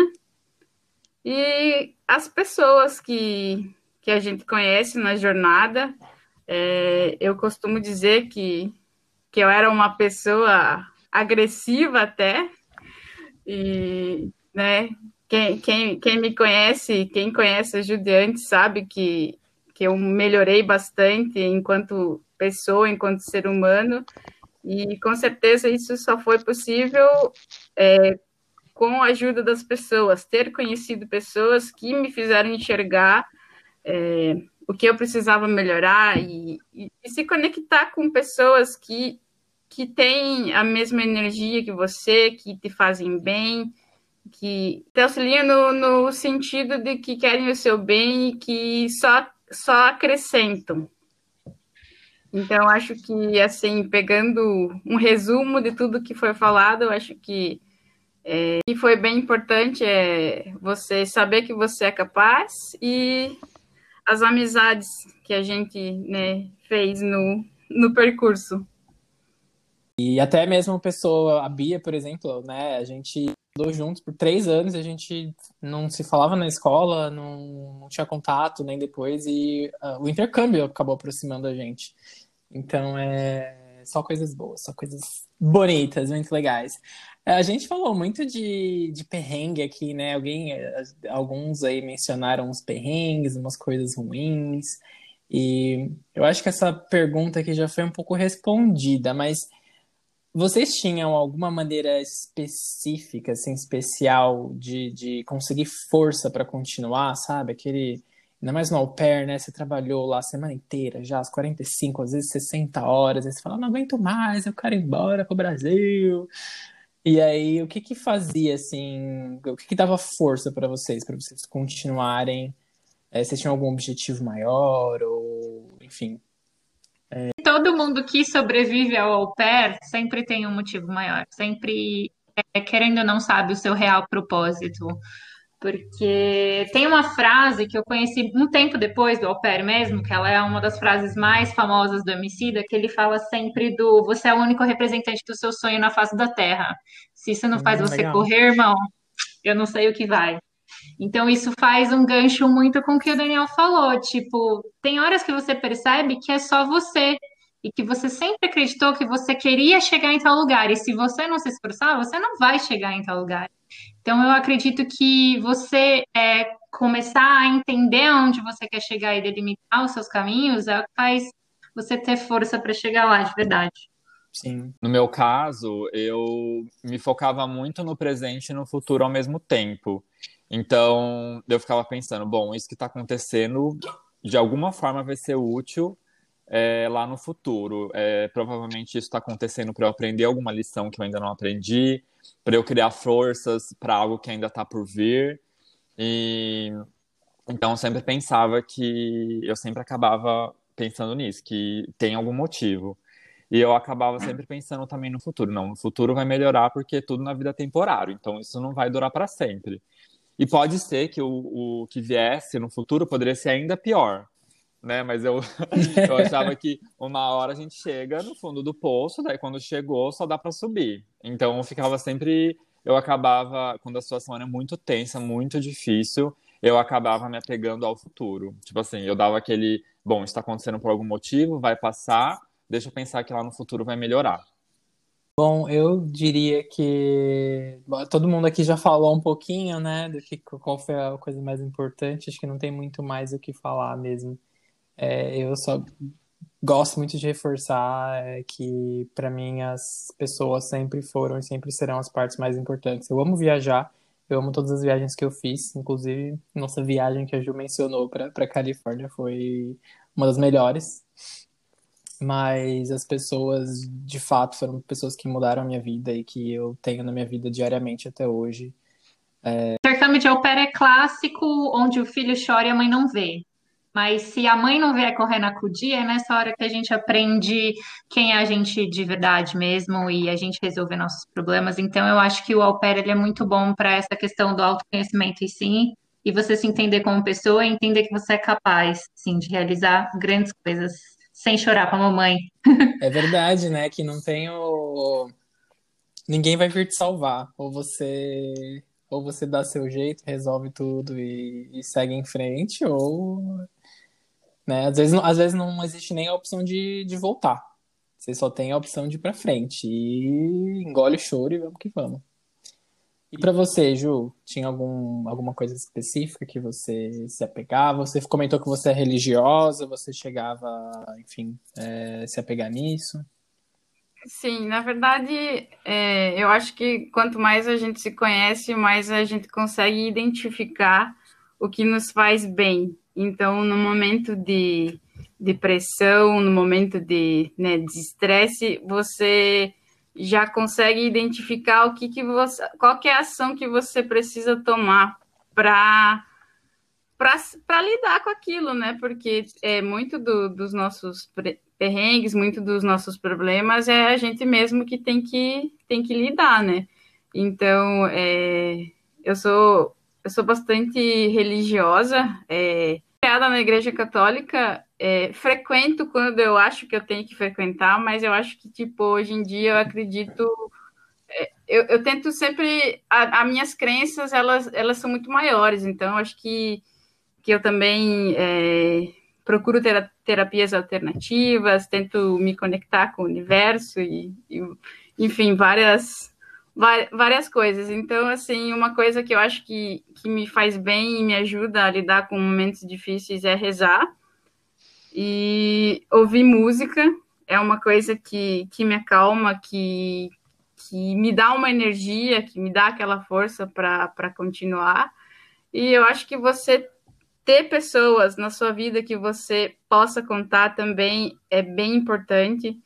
E as pessoas que, que a gente conhece na jornada, é, eu costumo dizer que, que eu era uma pessoa agressiva até, e né, quem, quem, quem me conhece, quem conhece a Judiante sabe que, que eu melhorei bastante enquanto pessoa, enquanto ser humano, e com certeza isso só foi possível é, com a ajuda das pessoas, ter conhecido pessoas que me fizeram enxergar é, o que eu precisava melhorar e, e, e, se conectar com pessoas que, que têm a mesma energia que você, que te fazem bem, que te auxiliam no, no sentido de que querem o seu bem e que só, só acrescentam. Então, acho que, assim, pegando um resumo de tudo que foi falado, eu acho que é, que foi bem importante é você saber que você é capaz e as amizades que a gente né, fez no, no percurso. E até mesmo pessoa, a Bia, por exemplo, né, a gente estudou juntos por três anos, a gente não se falava na escola, não, não tinha contato nem depois, e uh, o intercâmbio acabou aproximando a gente. Então é só coisas boas, só coisas bonitas, muito legais. A gente falou muito de, de perrengue aqui, né? Alguém, alguns aí mencionaram uns perrengues, umas coisas ruins. E eu acho que essa pergunta aqui já foi um pouco respondida, mas vocês tinham alguma maneira específica, assim, especial de, de conseguir força para continuar, sabe? Aquele. Ainda mais no au pair, né? Você trabalhou lá a semana inteira, já as 45, às vezes 60 horas, aí você fala, não aguento mais, eu quero ir embora pro Brasil. E aí, o que que fazia, assim, o que que dava força para vocês, para vocês continuarem? É, vocês tinham algum objetivo maior, ou, enfim, é... Todo mundo que sobrevive ao au pair sempre tem um motivo maior, sempre, é, querendo ou não, sabe o seu real propósito. Porque tem uma frase que eu conheci um tempo depois do au pair mesmo, que ela é uma das frases mais famosas do Emicida, que ele fala sempre do você é o único representante do seu sonho na face da Terra. Se isso não faz hum, você legal. correr, irmão, eu não sei o que vai. Então, isso faz um gancho muito com o que o Daniel falou. Tipo, tem horas que você percebe que é só você e que você sempre acreditou que você queria chegar em tal lugar. E se você não se esforçar, você não vai chegar em tal lugar. Então, eu acredito que você é, começar a entender onde você quer chegar e delimitar os seus caminhos é o que faz você ter força para chegar lá de verdade. Sim. No meu caso, eu me focava muito no presente e no futuro ao mesmo tempo. Então, eu ficava pensando, bom, isso que está acontecendo, de alguma forma vai ser útil é, lá no futuro. É, provavelmente isso está acontecendo para eu aprender alguma lição que eu ainda não aprendi, para eu criar forças para algo que ainda está por vir. E então eu sempre pensava que eu sempre acabava pensando nisso, que tem algum motivo. E eu acabava sempre pensando também no futuro. Não, no futuro vai melhorar porque tudo na vida é temporário, então isso não vai durar para sempre. E pode ser que o, o que viesse no futuro poderia ser ainda pior né? Mas eu, eu achava que uma hora a gente chega no fundo do poço, daí quando chegou só dá para subir. Então eu ficava sempre, eu acabava quando a situação era muito tensa, muito difícil, eu acabava me apegando ao futuro. Tipo assim, eu dava aquele, bom, está acontecendo por algum motivo, vai passar, deixa eu pensar que lá no futuro vai melhorar. Bom, eu diria que bom, todo mundo aqui já falou um pouquinho, né, do que qual foi a coisa mais importante. Acho que não tem muito mais o que falar mesmo. É, eu só gosto muito de reforçar é, que, para mim, as pessoas sempre foram e sempre serão as partes mais importantes. Eu amo viajar, eu amo todas as viagens que eu fiz, inclusive nossa viagem que a Ju mencionou para Califórnia foi uma das melhores. Mas as pessoas, de fato, foram pessoas que mudaram a minha vida e que eu tenho na minha vida diariamente até hoje. É... Intercâmbio de au pair é clássico, onde o filho chora e a mãe não vê. Mas se a mãe não vier correndo acudir, é nessa hora que a gente aprende quem é a gente de verdade mesmo e a gente resolver nossos problemas. Então, eu acho que o au pair ele é muito bom para essa questão do autoconhecimento e sim, e você se entender como pessoa e entender que você é capaz, sim, de realizar grandes coisas sem chorar com a mamãe. É verdade, né? Que não tem o. Ninguém vai vir te salvar. Ou você ou você dá seu jeito, resolve tudo e, e segue em frente, ou né? Às vezes, às vezes não existe nem a opção de, de voltar. Você só tem a opção de ir pra frente. E engole o choro e vamos que vamos. E para você, Ju, tinha algum, alguma coisa específica que você se apegava? Você comentou que você é religiosa, você chegava, enfim, é, se apegar nisso? Sim, na verdade, é, eu acho que quanto mais a gente se conhece, mais a gente consegue identificar o que nos faz bem. Então, no momento de, de pressão, no momento de né, estresse, você já consegue identificar o que, que você, qual que é a ação que você precisa tomar para para lidar com aquilo, né? Porque é muito do, dos nossos perrengues, muito dos nossos problemas é a gente mesmo que tem que tem que lidar, né? Então, é, eu sou eu sou bastante religiosa, é, criada na igreja católica, é, frequento quando eu acho que eu tenho que frequentar, mas eu acho que, tipo, hoje em dia eu acredito. É, eu, eu, tento sempre. As minhas crenças, elas, elas são muito maiores, então acho que, que eu também é, procuro ter, terapias alternativas, tento me conectar com o universo e, e enfim, várias várias coisas. Então, assim, uma coisa que eu acho que, que me faz bem e me ajuda a lidar com momentos difíceis é rezar. E ouvir música é uma coisa que, que me acalma, que, que me dá uma energia, que me dá aquela força para continuar. E eu acho que você ter pessoas na sua vida que você possa contar também é bem importante.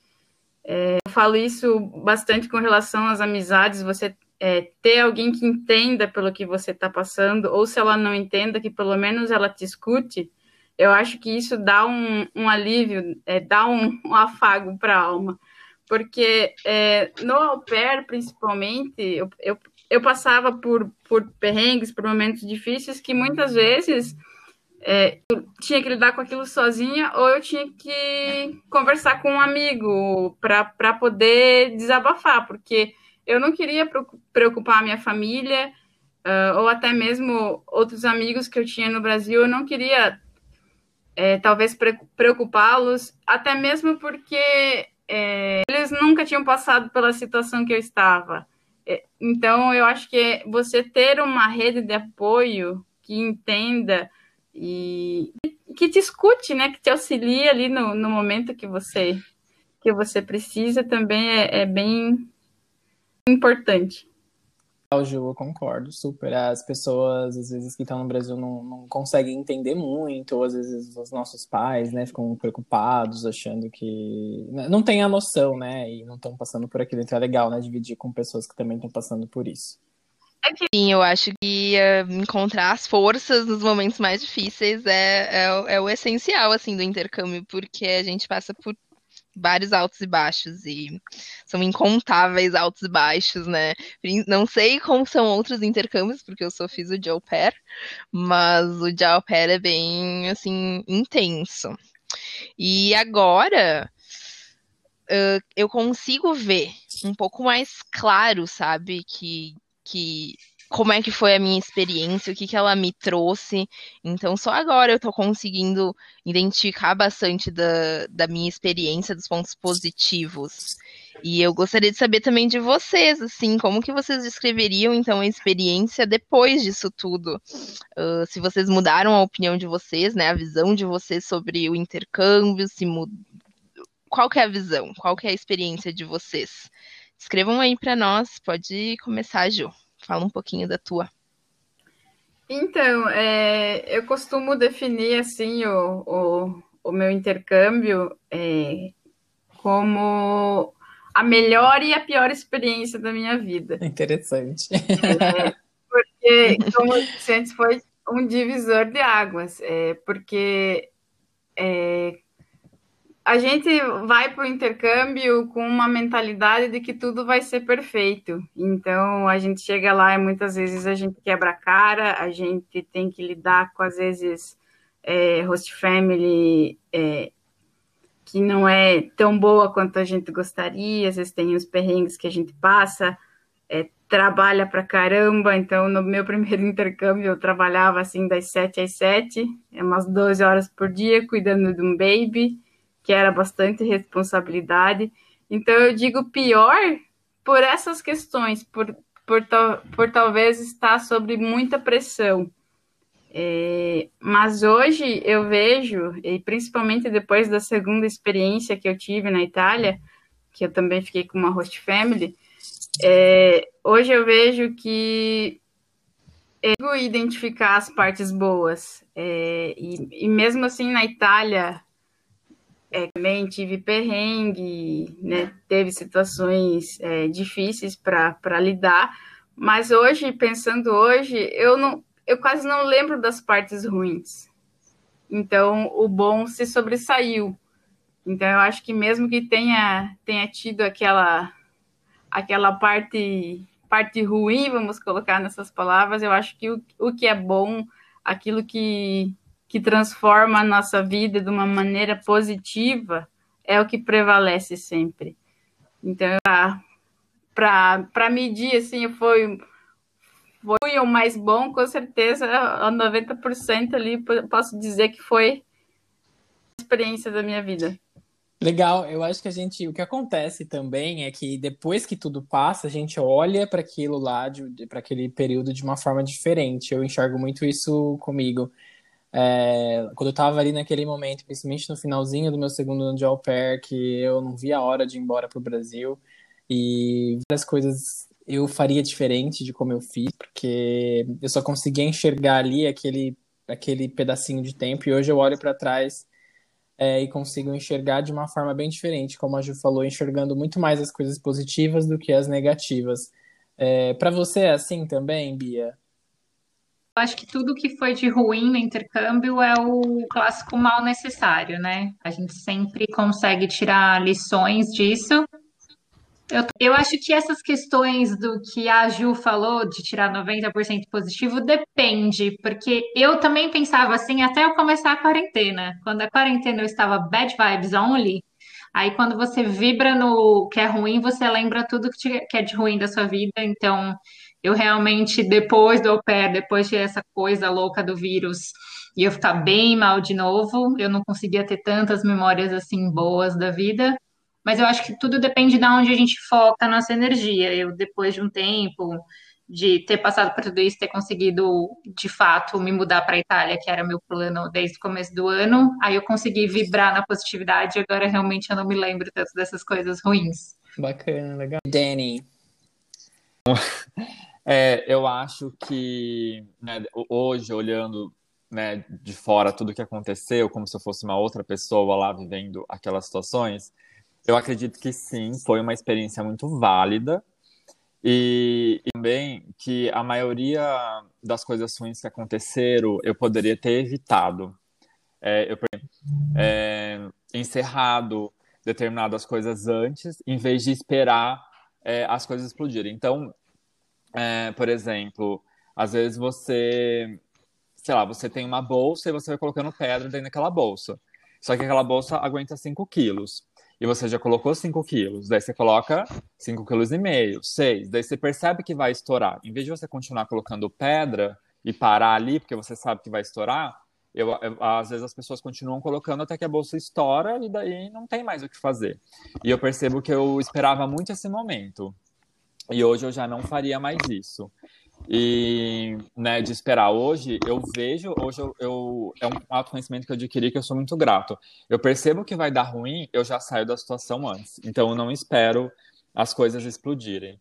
É, eu falo isso bastante com relação às amizades, você é, ter alguém que entenda pelo que você está passando, ou se ela não entenda, que pelo menos ela te escute, eu acho que isso dá um, um alívio, é, dá um, um afago para a alma. Porque é, no au pair, principalmente, eu, eu, eu passava por, por perrengues, por momentos difíceis que muitas vezes é, eu tinha que lidar com aquilo sozinha ou eu tinha que conversar com um amigo para poder desabafar, porque eu não queria preocupar a minha família uh, ou até mesmo outros amigos que eu tinha no Brasil, eu não queria é, talvez preocupá-los, até mesmo porque é, eles nunca tinham passado pela situação que eu estava. É, então, eu acho que você ter uma rede de apoio que entenda e que te escute, né? Que te auxilie ali no, no momento que você que você precisa também é, é bem importante. Ju, eu concordo, super. As pessoas, às vezes, que estão no Brasil não, não conseguem entender muito, ou às vezes os nossos pais, né, ficam preocupados, achando que não tem a noção, né, e não estão passando por aquilo. Então é legal, né, dividir com pessoas que também estão passando por isso. Sim, eu acho que uh, encontrar as forças nos momentos mais difíceis é, é, é, o essencial, assim, do intercâmbio, porque a gente passa por vários altos e baixos e são incontáveis altos e baixos, né? Não sei como são outros intercâmbios, porque eu só fiz o de au pair, mas o de au pair é bem, assim, intenso. E agora eu consigo ver um pouco mais claro, sabe, que, que como é que foi a minha experiência, o que, que ela me trouxe. Então, só agora eu estou conseguindo identificar bastante da, da minha experiência, dos pontos positivos. E eu gostaria de saber também de vocês, assim, como que vocês descreveriam, então, a experiência depois disso tudo? Uh, se vocês mudaram a opinião de vocês, né, a visão de vocês sobre o intercâmbio, se mud... qual que é a visão, qual que é a experiência de vocês? Escrevam aí para nós, pode começar, Ju. Fala um pouquinho da tua. Então, é, eu costumo definir assim o, o, o meu intercâmbio é, como a melhor e a pior experiência da minha vida. Interessante. É, porque, como eu disse antes, foi um divisor de águas. É, porque é, a gente vai para o intercâmbio com uma mentalidade de que tudo vai ser perfeito. Então, a gente chega lá e muitas vezes a gente quebra a cara, a gente tem que lidar com, às vezes, é, host family é, que não é tão boa quanto a gente gostaria, às vezes tem os perrengues que a gente passa, é, trabalha pra caramba. Então, no meu primeiro intercâmbio, eu trabalhava assim das 7 às 7, é umas 12 horas por dia, cuidando de um baby que era bastante responsabilidade. Então, eu digo pior por essas questões, por, por, por talvez estar sob muita pressão. É, mas hoje eu vejo, e principalmente depois da segunda experiência que eu tive na Itália, que eu também fiquei com uma host family, é, hoje eu vejo que eu identificar as partes boas. É, e, e mesmo assim na Itália, é, também tive perrengue, né? Teve situações é, difíceis para lidar, mas hoje, pensando hoje, eu não, eu quase não lembro das partes ruins. Então, o bom se sobressaiu. Então, eu acho que mesmo que tenha, tenha tido aquela, aquela parte, parte ruim, vamos colocar nessas palavras, eu acho que o, o que é bom, aquilo que, que transforma a nossa vida de uma maneira positiva é o que prevalece sempre. Então, para medir, assim, foi, foi o mais bom, com certeza, a 90% ali, posso dizer que foi a experiência da minha vida. Legal, eu acho que a gente, o que acontece também é que depois que tudo passa, a gente olha para aquilo lá, para aquele período de uma forma diferente. Eu enxergo muito isso comigo. É, quando eu tava ali naquele momento, principalmente no finalzinho do meu segundo ano de au pair, que eu não via a hora de ir embora pro Brasil e várias coisas eu faria diferente de como eu fiz, porque eu só conseguia enxergar ali aquele, aquele pedacinho de tempo e hoje eu olho para trás é, e consigo enxergar de uma forma bem diferente, como a Ju falou, enxergando muito mais as coisas positivas do que as negativas. É, para você é assim também, Bia? Acho que tudo que foi de ruim no intercâmbio é o clássico mal necessário, né? A gente sempre consegue tirar lições disso. Eu, eu acho que essas questões do que a Ju falou, de tirar 90% positivo, depende, porque eu também pensava assim até eu começar a quarentena. Quando a quarentena eu estava bad vibes only, aí quando você vibra no que é ruim, você lembra tudo que, te, que é de ruim da sua vida, então eu realmente, depois do au pair, depois de essa coisa louca do vírus, e eu ficar bem mal de novo, eu não conseguia ter tantas memórias assim boas da vida. Mas eu acho que tudo depende de onde a gente foca a nossa energia. Eu, depois de um tempo de ter passado por tudo isso, ter conseguido, de fato, me mudar para a Itália, que era meu plano desde o começo do ano, aí eu consegui vibrar na positividade. Agora, realmente, eu não me lembro tanto dessas coisas ruins. Bacana, legal. Danny. É, eu acho que né, hoje, olhando né, de fora tudo o que aconteceu, como se eu fosse uma outra pessoa lá vivendo aquelas situações, eu acredito que sim, foi uma experiência muito válida. E, e também que a maioria das coisas ruins que aconteceram eu poderia ter evitado. É, eu é, encerrado determinadas coisas antes, em vez de esperar é, as coisas explodirem. Então, é, por exemplo, às vezes você, sei lá, você tem uma bolsa e você vai colocando pedra dentro daquela bolsa. Só que aquela bolsa aguenta 5 quilos e você já colocou 5 quilos, daí você coloca 5 quilos e meio, 6, daí você percebe que vai estourar. Em vez de você continuar colocando pedra e parar ali, porque você sabe que vai estourar, eu, eu, às vezes as pessoas continuam colocando até que a bolsa estoura e daí não tem mais o que fazer. E eu percebo que eu esperava muito esse momento. E hoje eu já não faria mais isso e né, de esperar. Hoje eu vejo, hoje eu, eu, é um autoconhecimento que eu adquiri que eu sou muito grato. Eu percebo que vai dar ruim, eu já saio da situação antes. Então eu não espero as coisas explodirem.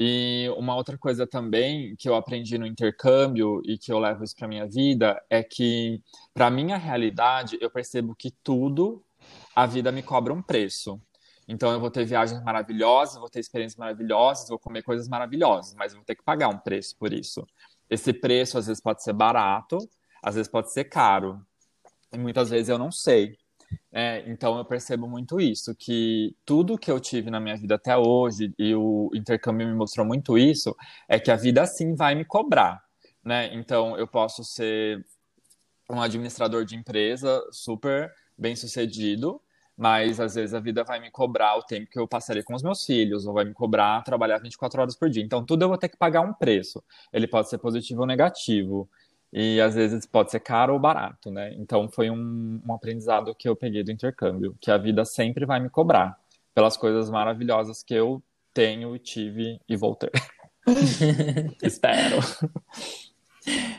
E uma outra coisa também que eu aprendi no intercâmbio e que eu levo isso para minha vida é que para minha realidade eu percebo que tudo a vida me cobra um preço. Então eu vou ter viagens maravilhosas, vou ter experiências maravilhosas, vou comer coisas maravilhosas, mas vou ter que pagar um preço por isso. Esse preço às vezes pode ser barato, às vezes pode ser caro. E muitas vezes eu não sei. É, então eu percebo muito isso, que tudo que eu tive na minha vida até hoje, e o intercâmbio me mostrou muito isso, é que a vida sim vai me cobrar. Né? Então eu posso ser um administrador de empresa super bem sucedido, mas às vezes a vida vai me cobrar o tempo que eu passaria com os meus filhos, ou vai me cobrar trabalhar 24 horas por dia. Então, tudo eu vou ter que pagar um preço. Ele pode ser positivo ou negativo. E às vezes pode ser caro ou barato, né? Então, foi um, um aprendizado que eu peguei do intercâmbio, que a vida sempre vai me cobrar pelas coisas maravilhosas que eu tenho, tive e vou ter. Espero.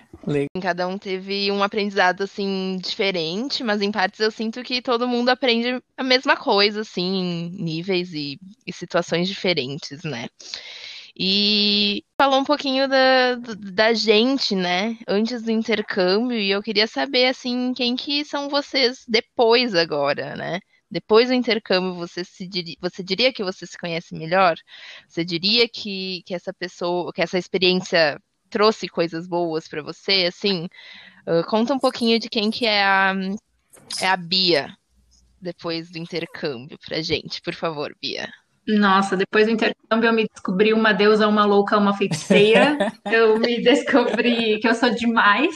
Cada um teve um aprendizado, assim, diferente, mas em partes eu sinto que todo mundo aprende a mesma coisa, assim, em níveis e, e situações diferentes, né? E falou um pouquinho da, da gente, né? Antes do intercâmbio, e eu queria saber, assim, quem que são vocês depois agora, né? Depois do intercâmbio, você, se diria, você diria que você se conhece melhor? Você diria que, que essa pessoa, que essa experiência trouxe coisas boas para você, assim, uh, conta um pouquinho de quem que é a, é a Bia depois do intercâmbio pra gente, por favor, Bia. Nossa, depois do intercâmbio eu me descobri uma deusa, uma louca, uma feiticeira. eu me descobri que eu sou demais.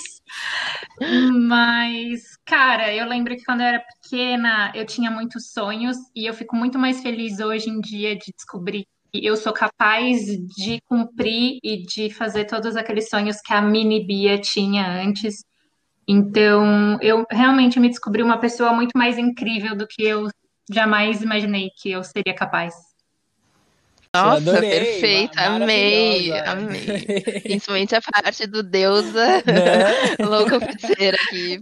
Mas, cara, eu lembro que quando eu era pequena eu tinha muitos sonhos e eu fico muito mais feliz hoje em dia de descobrir eu sou capaz de cumprir e de fazer todos aqueles sonhos que a mini Bia tinha antes. Então, eu realmente me descobri uma pessoa muito mais incrível do que eu jamais imaginei que eu seria capaz. Nossa, adorei, perfeito, amei, amei. Principalmente a parte do deusa né? louca feiticeira que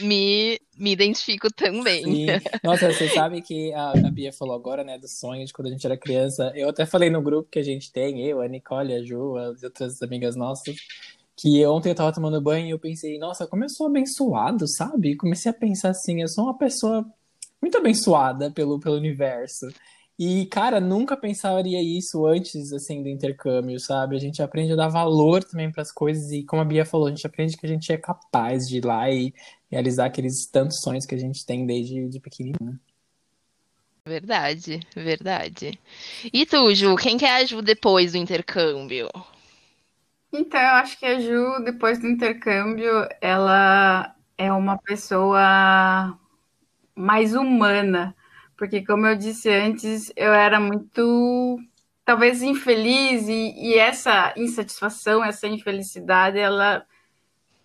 me, me identifico também. Sim. Nossa, você sabe que a, a Bia falou agora, né, do sonho de quando a gente era criança. Eu até falei no grupo que a gente tem, eu, a Nicole, a Ju, as outras amigas nossas, que ontem eu tava tomando banho e eu pensei, nossa, como eu sou abençoado, sabe? Comecei a pensar assim, eu sou uma pessoa muito abençoada pelo, pelo universo. E, cara, nunca pensaria isso antes, assim, do intercâmbio, sabe? A gente aprende a dar valor também para as coisas e, como a Bia falou, a gente aprende que a gente é capaz de ir lá e realizar aqueles tantos sonhos que a gente tem desde de pequenininho. Verdade, verdade. E tu, Ju, quem que é a Ju depois do intercâmbio? Então, eu acho que a Ju, depois do intercâmbio, ela é uma pessoa mais humana porque, como eu disse antes, eu era muito, talvez, infeliz, e, e essa insatisfação, essa infelicidade, ela,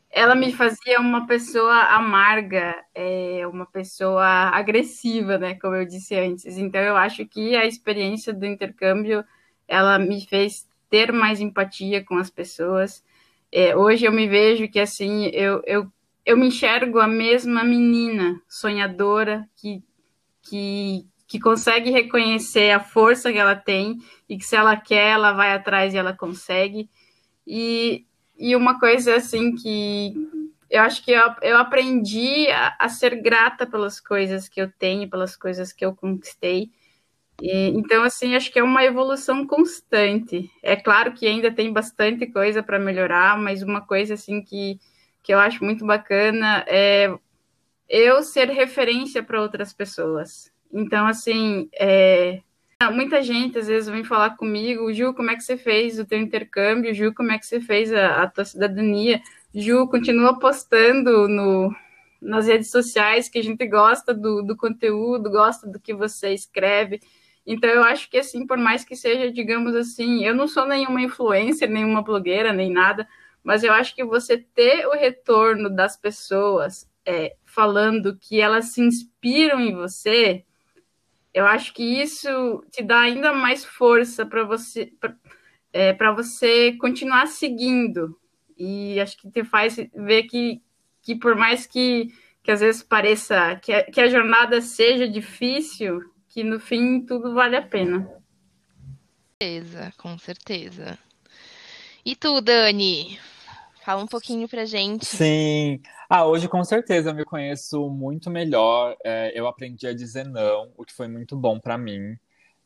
ela me fazia uma pessoa amarga, é, uma pessoa agressiva, né? Como eu disse antes. Então, eu acho que a experiência do intercâmbio, ela me fez ter mais empatia com as pessoas. É, hoje eu me vejo que, assim, eu, eu, eu me enxergo a mesma menina sonhadora que que, que consegue reconhecer a força que ela tem e que se ela quer, ela vai atrás e ela consegue. E, e uma coisa assim que eu acho que eu, eu aprendi a, a, ser grata pelas coisas que eu tenho, pelas coisas que eu conquistei. E, então, assim, acho que é uma evolução constante. É claro que ainda tem bastante coisa para melhorar, mas uma coisa assim que, que eu acho muito bacana é eu ser referência para outras pessoas. Então, assim, é, muita gente às vezes vem falar comigo, Ju, como é que você fez o teu intercâmbio? Ju, como é que você fez a, a tua cidadania? Ju, continua postando no, nas redes sociais que a gente gosta do, do conteúdo, gosta do que você escreve. Então, eu acho que, assim, por mais que seja, digamos assim, eu não sou nenhuma influencer, nenhuma blogueira, nem nada, mas eu acho que você ter o retorno das pessoas é, falando que elas se inspiram em você, eu acho que isso te dá ainda mais força para você para é, você continuar seguindo e acho que te faz ver que, que por mais que, que às vezes pareça que a, que a jornada seja difícil, que no fim tudo vale a pena. Com certeza, com certeza. E tu, Dani? Fala um pouquinho pra gente. Sim. Ah, hoje com certeza eu me conheço muito melhor. É, eu aprendi a dizer não, o que foi muito bom para mim.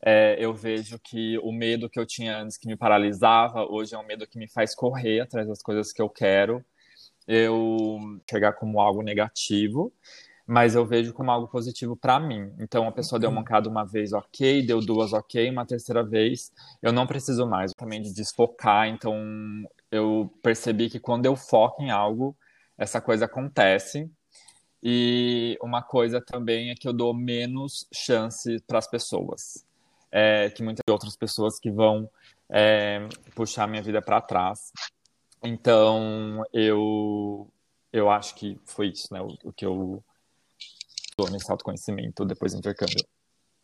É, eu vejo que o medo que eu tinha antes que me paralisava, hoje é um medo que me faz correr atrás das coisas que eu quero. Eu chegar como algo negativo, mas eu vejo como algo positivo para mim. Então, a pessoa deu uma mancada uma vez, ok, deu duas, ok, uma terceira vez, eu não preciso mais também de desfocar. Então, eu percebi que quando eu foco em algo, essa coisa acontece. E uma coisa também é que eu dou menos chance para as pessoas. É, que muitas outras pessoas que vão é, puxar minha vida para trás. Então, eu, eu acho que foi isso, né? O, o que eu dou nesse autoconhecimento depois do intercâmbio.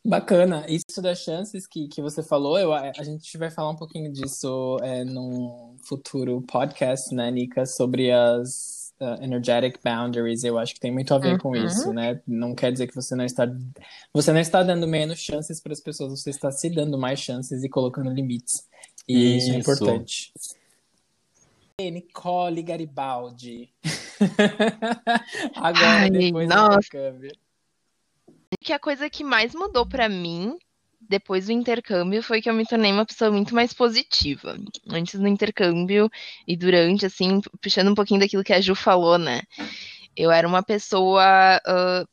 Bacana. Isso das chances que, que você falou, eu, a gente vai falar um pouquinho disso é, num futuro podcast, né, Nika, sobre as uh, energetic boundaries. Eu acho que tem muito a ver uhum. com isso, né? Não quer dizer que você não está você não está dando menos chances para as pessoas, você está se dando mais chances e colocando limites. E isso, isso é importante. Nicole Garibaldi. Agora, Ai, depois nossa. do intercâmbio que a coisa que mais mudou para mim depois do intercâmbio foi que eu me tornei uma pessoa muito mais positiva. Antes do intercâmbio e durante, assim, puxando um pouquinho daquilo que a Ju falou, né? Eu era uma pessoa. Uh,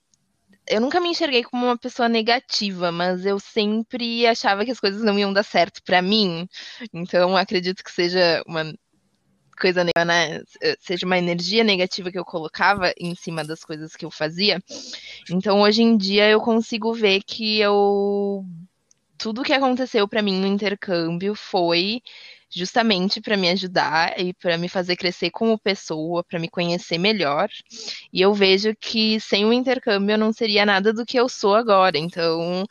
eu nunca me enxerguei como uma pessoa negativa, mas eu sempre achava que as coisas não iam dar certo para mim. Então, acredito que seja uma coisa né, seja uma energia negativa que eu colocava em cima das coisas que eu fazia. Então hoje em dia eu consigo ver que eu tudo que aconteceu para mim no intercâmbio foi justamente para me ajudar e para me fazer crescer como pessoa, para me conhecer melhor. E eu vejo que sem o intercâmbio eu não seria nada do que eu sou agora. Então,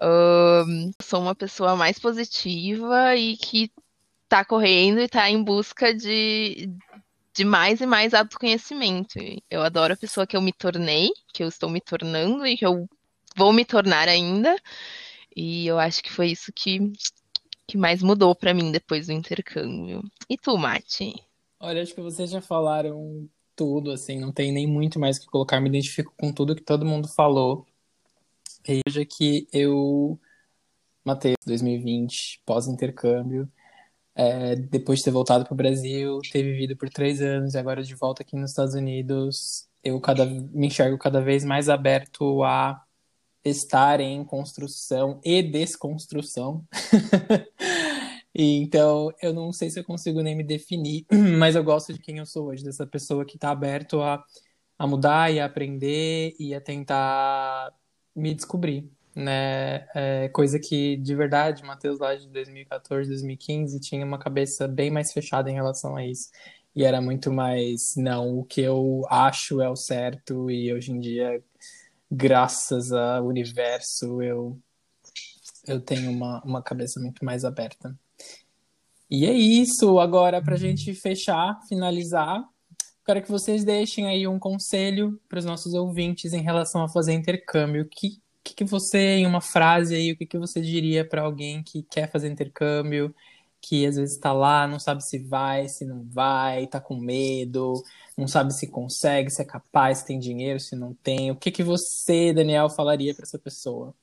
uh, sou uma pessoa mais positiva e que tá correndo e tá em busca de, de mais e mais autoconhecimento. Eu adoro a pessoa que eu me tornei, que eu estou me tornando e que eu vou me tornar ainda. E eu acho que foi isso que, que mais mudou para mim depois do intercâmbio. E tu, Mati? Olha, acho que vocês já falaram tudo, assim, não tem nem muito mais que colocar. Me identifico com tudo que todo mundo falou. Veja que eu matei 2020, pós-intercâmbio, é, depois de ter voltado para o Brasil, ter vivido por três anos e agora de volta aqui nos Estados Unidos, eu cada, me enxergo cada vez mais aberto a estar em construção e desconstrução. então, eu não sei se eu consigo nem me definir, mas eu gosto de quem eu sou hoje, dessa pessoa que está aberto a, a mudar e a aprender e a tentar me descobrir né? É coisa que, de verdade, Matheus lá de 2014, 2015 tinha uma cabeça bem mais fechada em relação a isso. E era muito mais, não, o que eu acho é o certo, e hoje em dia, graças ao universo, eu, eu tenho uma, uma cabeça muito mais aberta. E é isso. Agora, para a gente fechar, finalizar, quero que vocês deixem aí um conselho para os nossos ouvintes em relação a fazer intercâmbio. Que que, que você, em uma frase aí, o que, que você diria para alguém que quer fazer intercâmbio, que às vezes está lá, não sabe se vai, se não vai, tá com medo, não sabe se consegue, se é capaz, se tem dinheiro, se não tem. O que que você, Daniel, falaria para essa pessoa?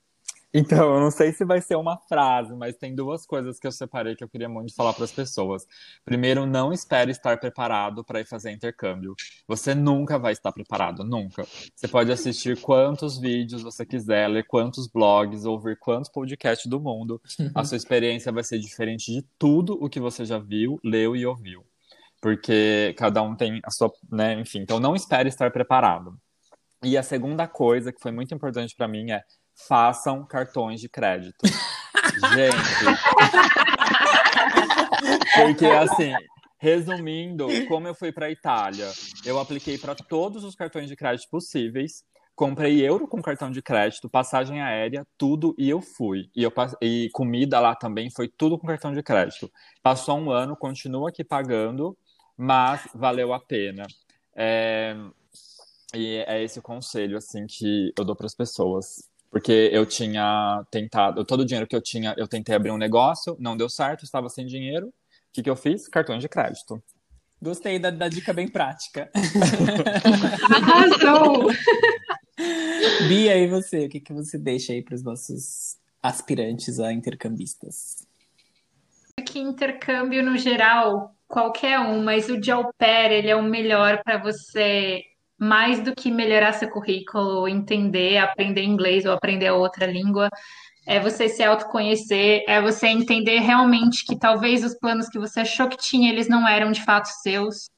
Então, eu não sei se vai ser uma frase, mas tem duas coisas que eu separei que eu queria muito falar para as pessoas. Primeiro, não espere estar preparado para ir fazer intercâmbio. Você nunca vai estar preparado, nunca. Você pode assistir quantos vídeos você quiser, ler quantos blogs, ouvir quantos podcasts do mundo. A sua experiência vai ser diferente de tudo o que você já viu, leu e ouviu. Porque cada um tem a sua, né, enfim. Então, não espere estar preparado. E a segunda coisa que foi muito importante para mim é façam cartões de crédito. Gente. Porque assim, resumindo, como eu fui para Itália, eu apliquei para todos os cartões de crédito possíveis. Comprei euro com cartão de crédito, passagem aérea, tudo e eu fui. E, eu, e comida lá também foi tudo com cartão de crédito. Passou um ano, continuo aqui pagando, mas valeu a pena. É, e é esse o conselho assim que eu dou para as pessoas. Porque eu tinha tentado, todo o dinheiro que eu tinha, eu tentei abrir um negócio, não deu certo, estava sem dinheiro. O que, que eu fiz? Cartões de crédito. Gostei da, da dica bem prática. Arrasou! Bia, e você? O que, que você deixa aí para os nossos aspirantes a intercambistas? Que intercâmbio no geral, qualquer um, mas o de au pair, ele é o melhor para você mais do que melhorar seu currículo, entender, aprender inglês ou aprender outra língua, é você se autoconhecer, é você entender realmente que talvez os planos que você achou que tinha, eles não eram de fato seus.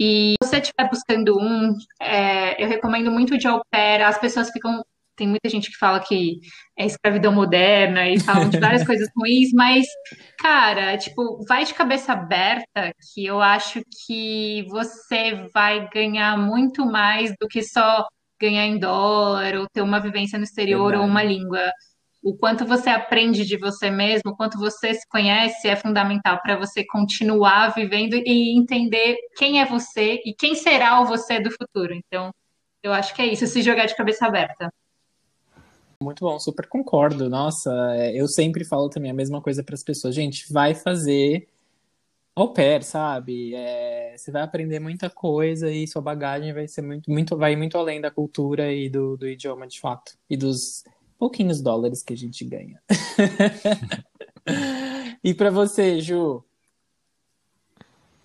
E se você estiver buscando um, é, eu recomendo muito o de au pair. As pessoas ficam tem muita gente que fala que é escravidão moderna e falam de várias coisas ruins, mas, cara, tipo, vai de cabeça aberta que eu acho que você vai ganhar muito mais do que só ganhar em dólar ou ter uma vivência no exterior Verdade. ou uma língua. O quanto você aprende de você mesmo, o quanto você se conhece é fundamental para você continuar vivendo e entender quem é você e quem será o você do futuro. Então, eu acho que é isso, se jogar de cabeça aberta. Muito bom, super concordo. Nossa, é, eu sempre falo também a mesma coisa para as pessoas. Gente, vai fazer au pair, sabe? É, você vai aprender muita coisa e sua bagagem vai ser muito, muito, vai muito além da cultura e do, do idioma de fato. E dos pouquinhos dólares que a gente ganha. e para você, Ju?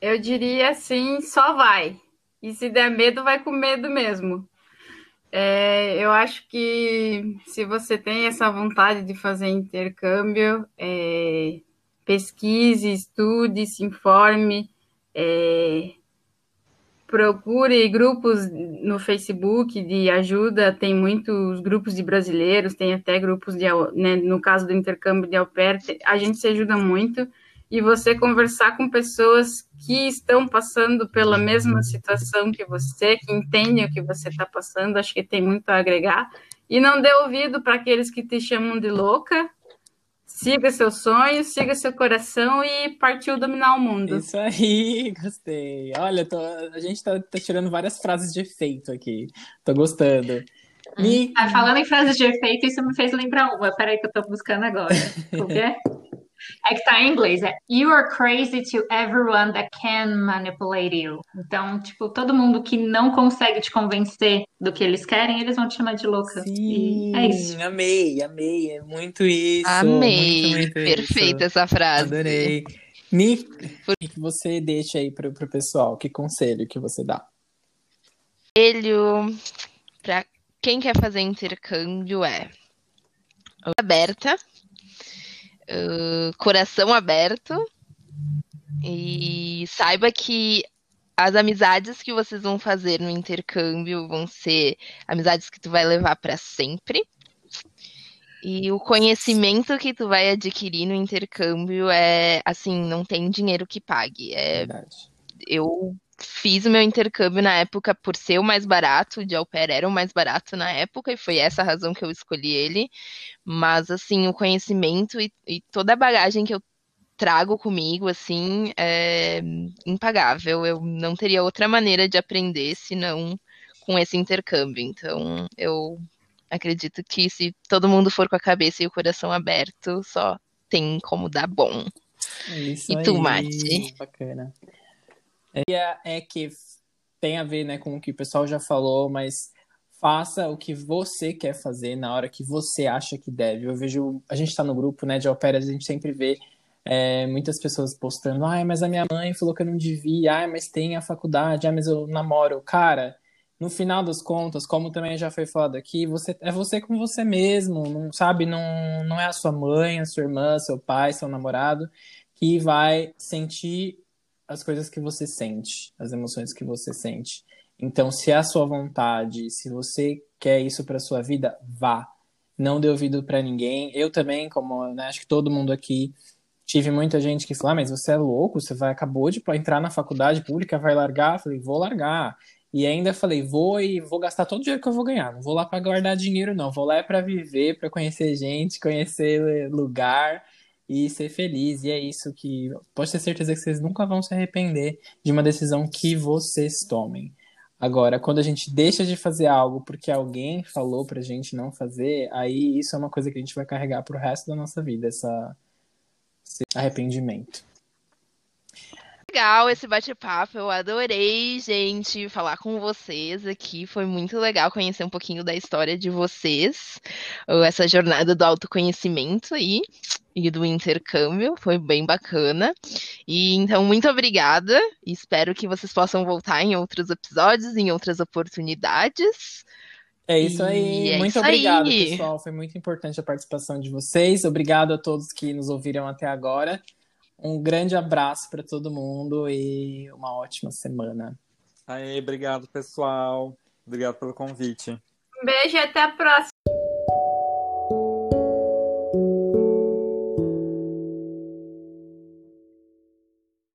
Eu diria assim, só vai. E se der medo, vai com medo mesmo. É, eu acho que se você tem essa vontade de fazer intercâmbio, é, pesquise, estude, se informe, é, procure grupos no Facebook de ajuda, tem muitos grupos de brasileiros, tem até grupos de, né, no caso do intercâmbio de au a gente se ajuda muito e você conversar com pessoas que estão passando pela mesma situação que você, que entendem o que você está passando, acho que tem muito a agregar. E não dê ouvido para aqueles que te chamam de louca. Siga seus sonhos, siga seu coração e partiu dominar o mundo. Isso aí, gostei. Olha, tô, a gente está tá tirando várias frases de efeito aqui. Tô gostando. Me... Ah, falando em frases de efeito, isso me fez lembrar uma. Peraí que eu tô buscando agora. O quê? É que tá em inglês, é You are crazy to everyone that can manipulate you. Então, tipo, todo mundo que não consegue te convencer do que eles querem, eles vão te chamar de louca. Sim, e é isso. Amei, amei. É muito isso. Amei. Muito, muito Perfeita isso. essa frase. Adorei. Nick, o que você deixa aí pro, pro pessoal? Que conselho que você dá? Conselho para quem quer fazer intercâmbio é aberta coração aberto e saiba que as amizades que vocês vão fazer no intercâmbio vão ser amizades que tu vai levar para sempre. E o conhecimento que tu vai adquirir no intercâmbio é assim, não tem dinheiro que pague. É, Verdade. eu fiz o meu intercâmbio na época por ser o mais barato, de au pair era o mais barato na época, e foi essa a razão que eu escolhi ele. Mas, assim, o conhecimento e, e toda a bagagem que eu trago comigo, assim, é impagável. Eu não teria outra maneira de aprender senão com esse intercâmbio. Então, eu acredito que se todo mundo for com a cabeça e o coração aberto, só tem como dar bom. É isso e aí, tu, Mati? Bacana. É, é que tem a ver né, com o que o pessoal já falou, mas faça o que você quer fazer na hora que você acha que deve. Eu vejo, a gente está no grupo né, de Alperas, a gente sempre vê é, muitas pessoas postando, ai, mas a minha mãe falou que eu não devia, ai, mas tem a faculdade, ai, mas eu namoro. Cara, no final das contas, como também já foi falado aqui, você é você com você mesmo, não sabe, não, não é a sua mãe, a sua irmã, seu pai, seu namorado que vai sentir as coisas que você sente, as emoções que você sente. Então, se é a sua vontade, se você quer isso para sua vida, vá. Não dê ouvido para ninguém. Eu também, como né, acho que todo mundo aqui, tive muita gente que falou: ah, mas você é louco, você vai acabou de entrar na faculdade pública, vai largar? Falei: vou largar. E ainda falei: vou e vou gastar todo o dinheiro que eu vou ganhar. Não vou lá para guardar dinheiro, não. Vou lá é para viver, para conhecer gente, conhecer lugar e ser feliz. E é isso que pode ter certeza que vocês nunca vão se arrepender de uma decisão que vocês tomem. Agora, quando a gente deixa de fazer algo porque alguém falou pra gente não fazer, aí isso é uma coisa que a gente vai carregar pro resto da nossa vida, essa, esse arrependimento. Legal esse bate-papo, eu adorei, gente, falar com vocês aqui. Foi muito legal conhecer um pouquinho da história de vocês, essa jornada do autoconhecimento aí e do intercâmbio, foi bem bacana. E então, muito obrigada. Espero que vocês possam voltar em outros episódios, em outras oportunidades. É isso aí. É muito isso obrigado, aí. pessoal. Foi muito importante a participação de vocês. Obrigado a todos que nos ouviram até agora. Um grande abraço para todo mundo e uma ótima semana. Aí, obrigado, pessoal. Obrigado pelo convite. Um beijo e até a próxima.